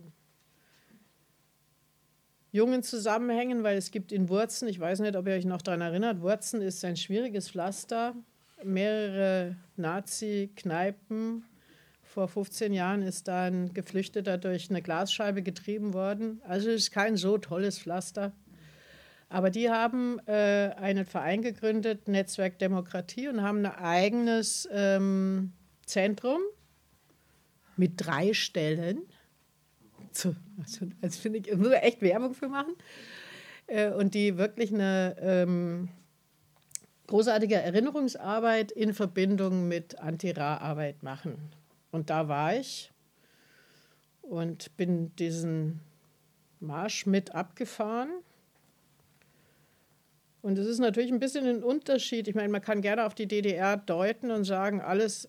jungen Zusammenhängen, weil es gibt in Wurzen, ich weiß nicht, ob ihr euch noch daran erinnert, Wurzen ist ein schwieriges Pflaster mehrere Nazi-Kneipen. Vor 15 Jahren ist da ein Geflüchteter durch eine Glasscheibe getrieben worden. Also ist kein so tolles Pflaster. Aber die haben äh, einen Verein gegründet, Netzwerk Demokratie, und haben ein eigenes ähm, Zentrum mit drei Stellen. So, also, also finde ich, muss echt Werbung für machen. Äh, und die wirklich eine ähm, großartige Erinnerungsarbeit in Verbindung mit Anti-Ra-Arbeit machen. Und da war ich und bin diesen Marsch mit abgefahren. Und es ist natürlich ein bisschen ein Unterschied. Ich meine, man kann gerne auf die DDR deuten und sagen, alles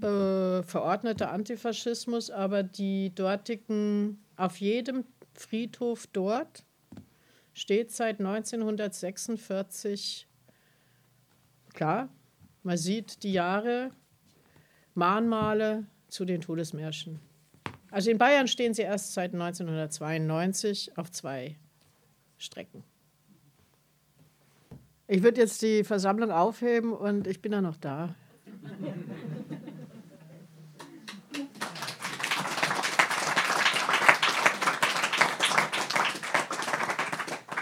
verordneter Antifaschismus, aber die dortigen, auf jedem Friedhof dort steht seit 1946 Klar, man sieht die Jahre, Mahnmale zu den Todesmärschen. Also in Bayern stehen sie erst seit 1992 auf zwei Strecken. Ich würde jetzt die Versammlung aufheben und ich bin ja noch da.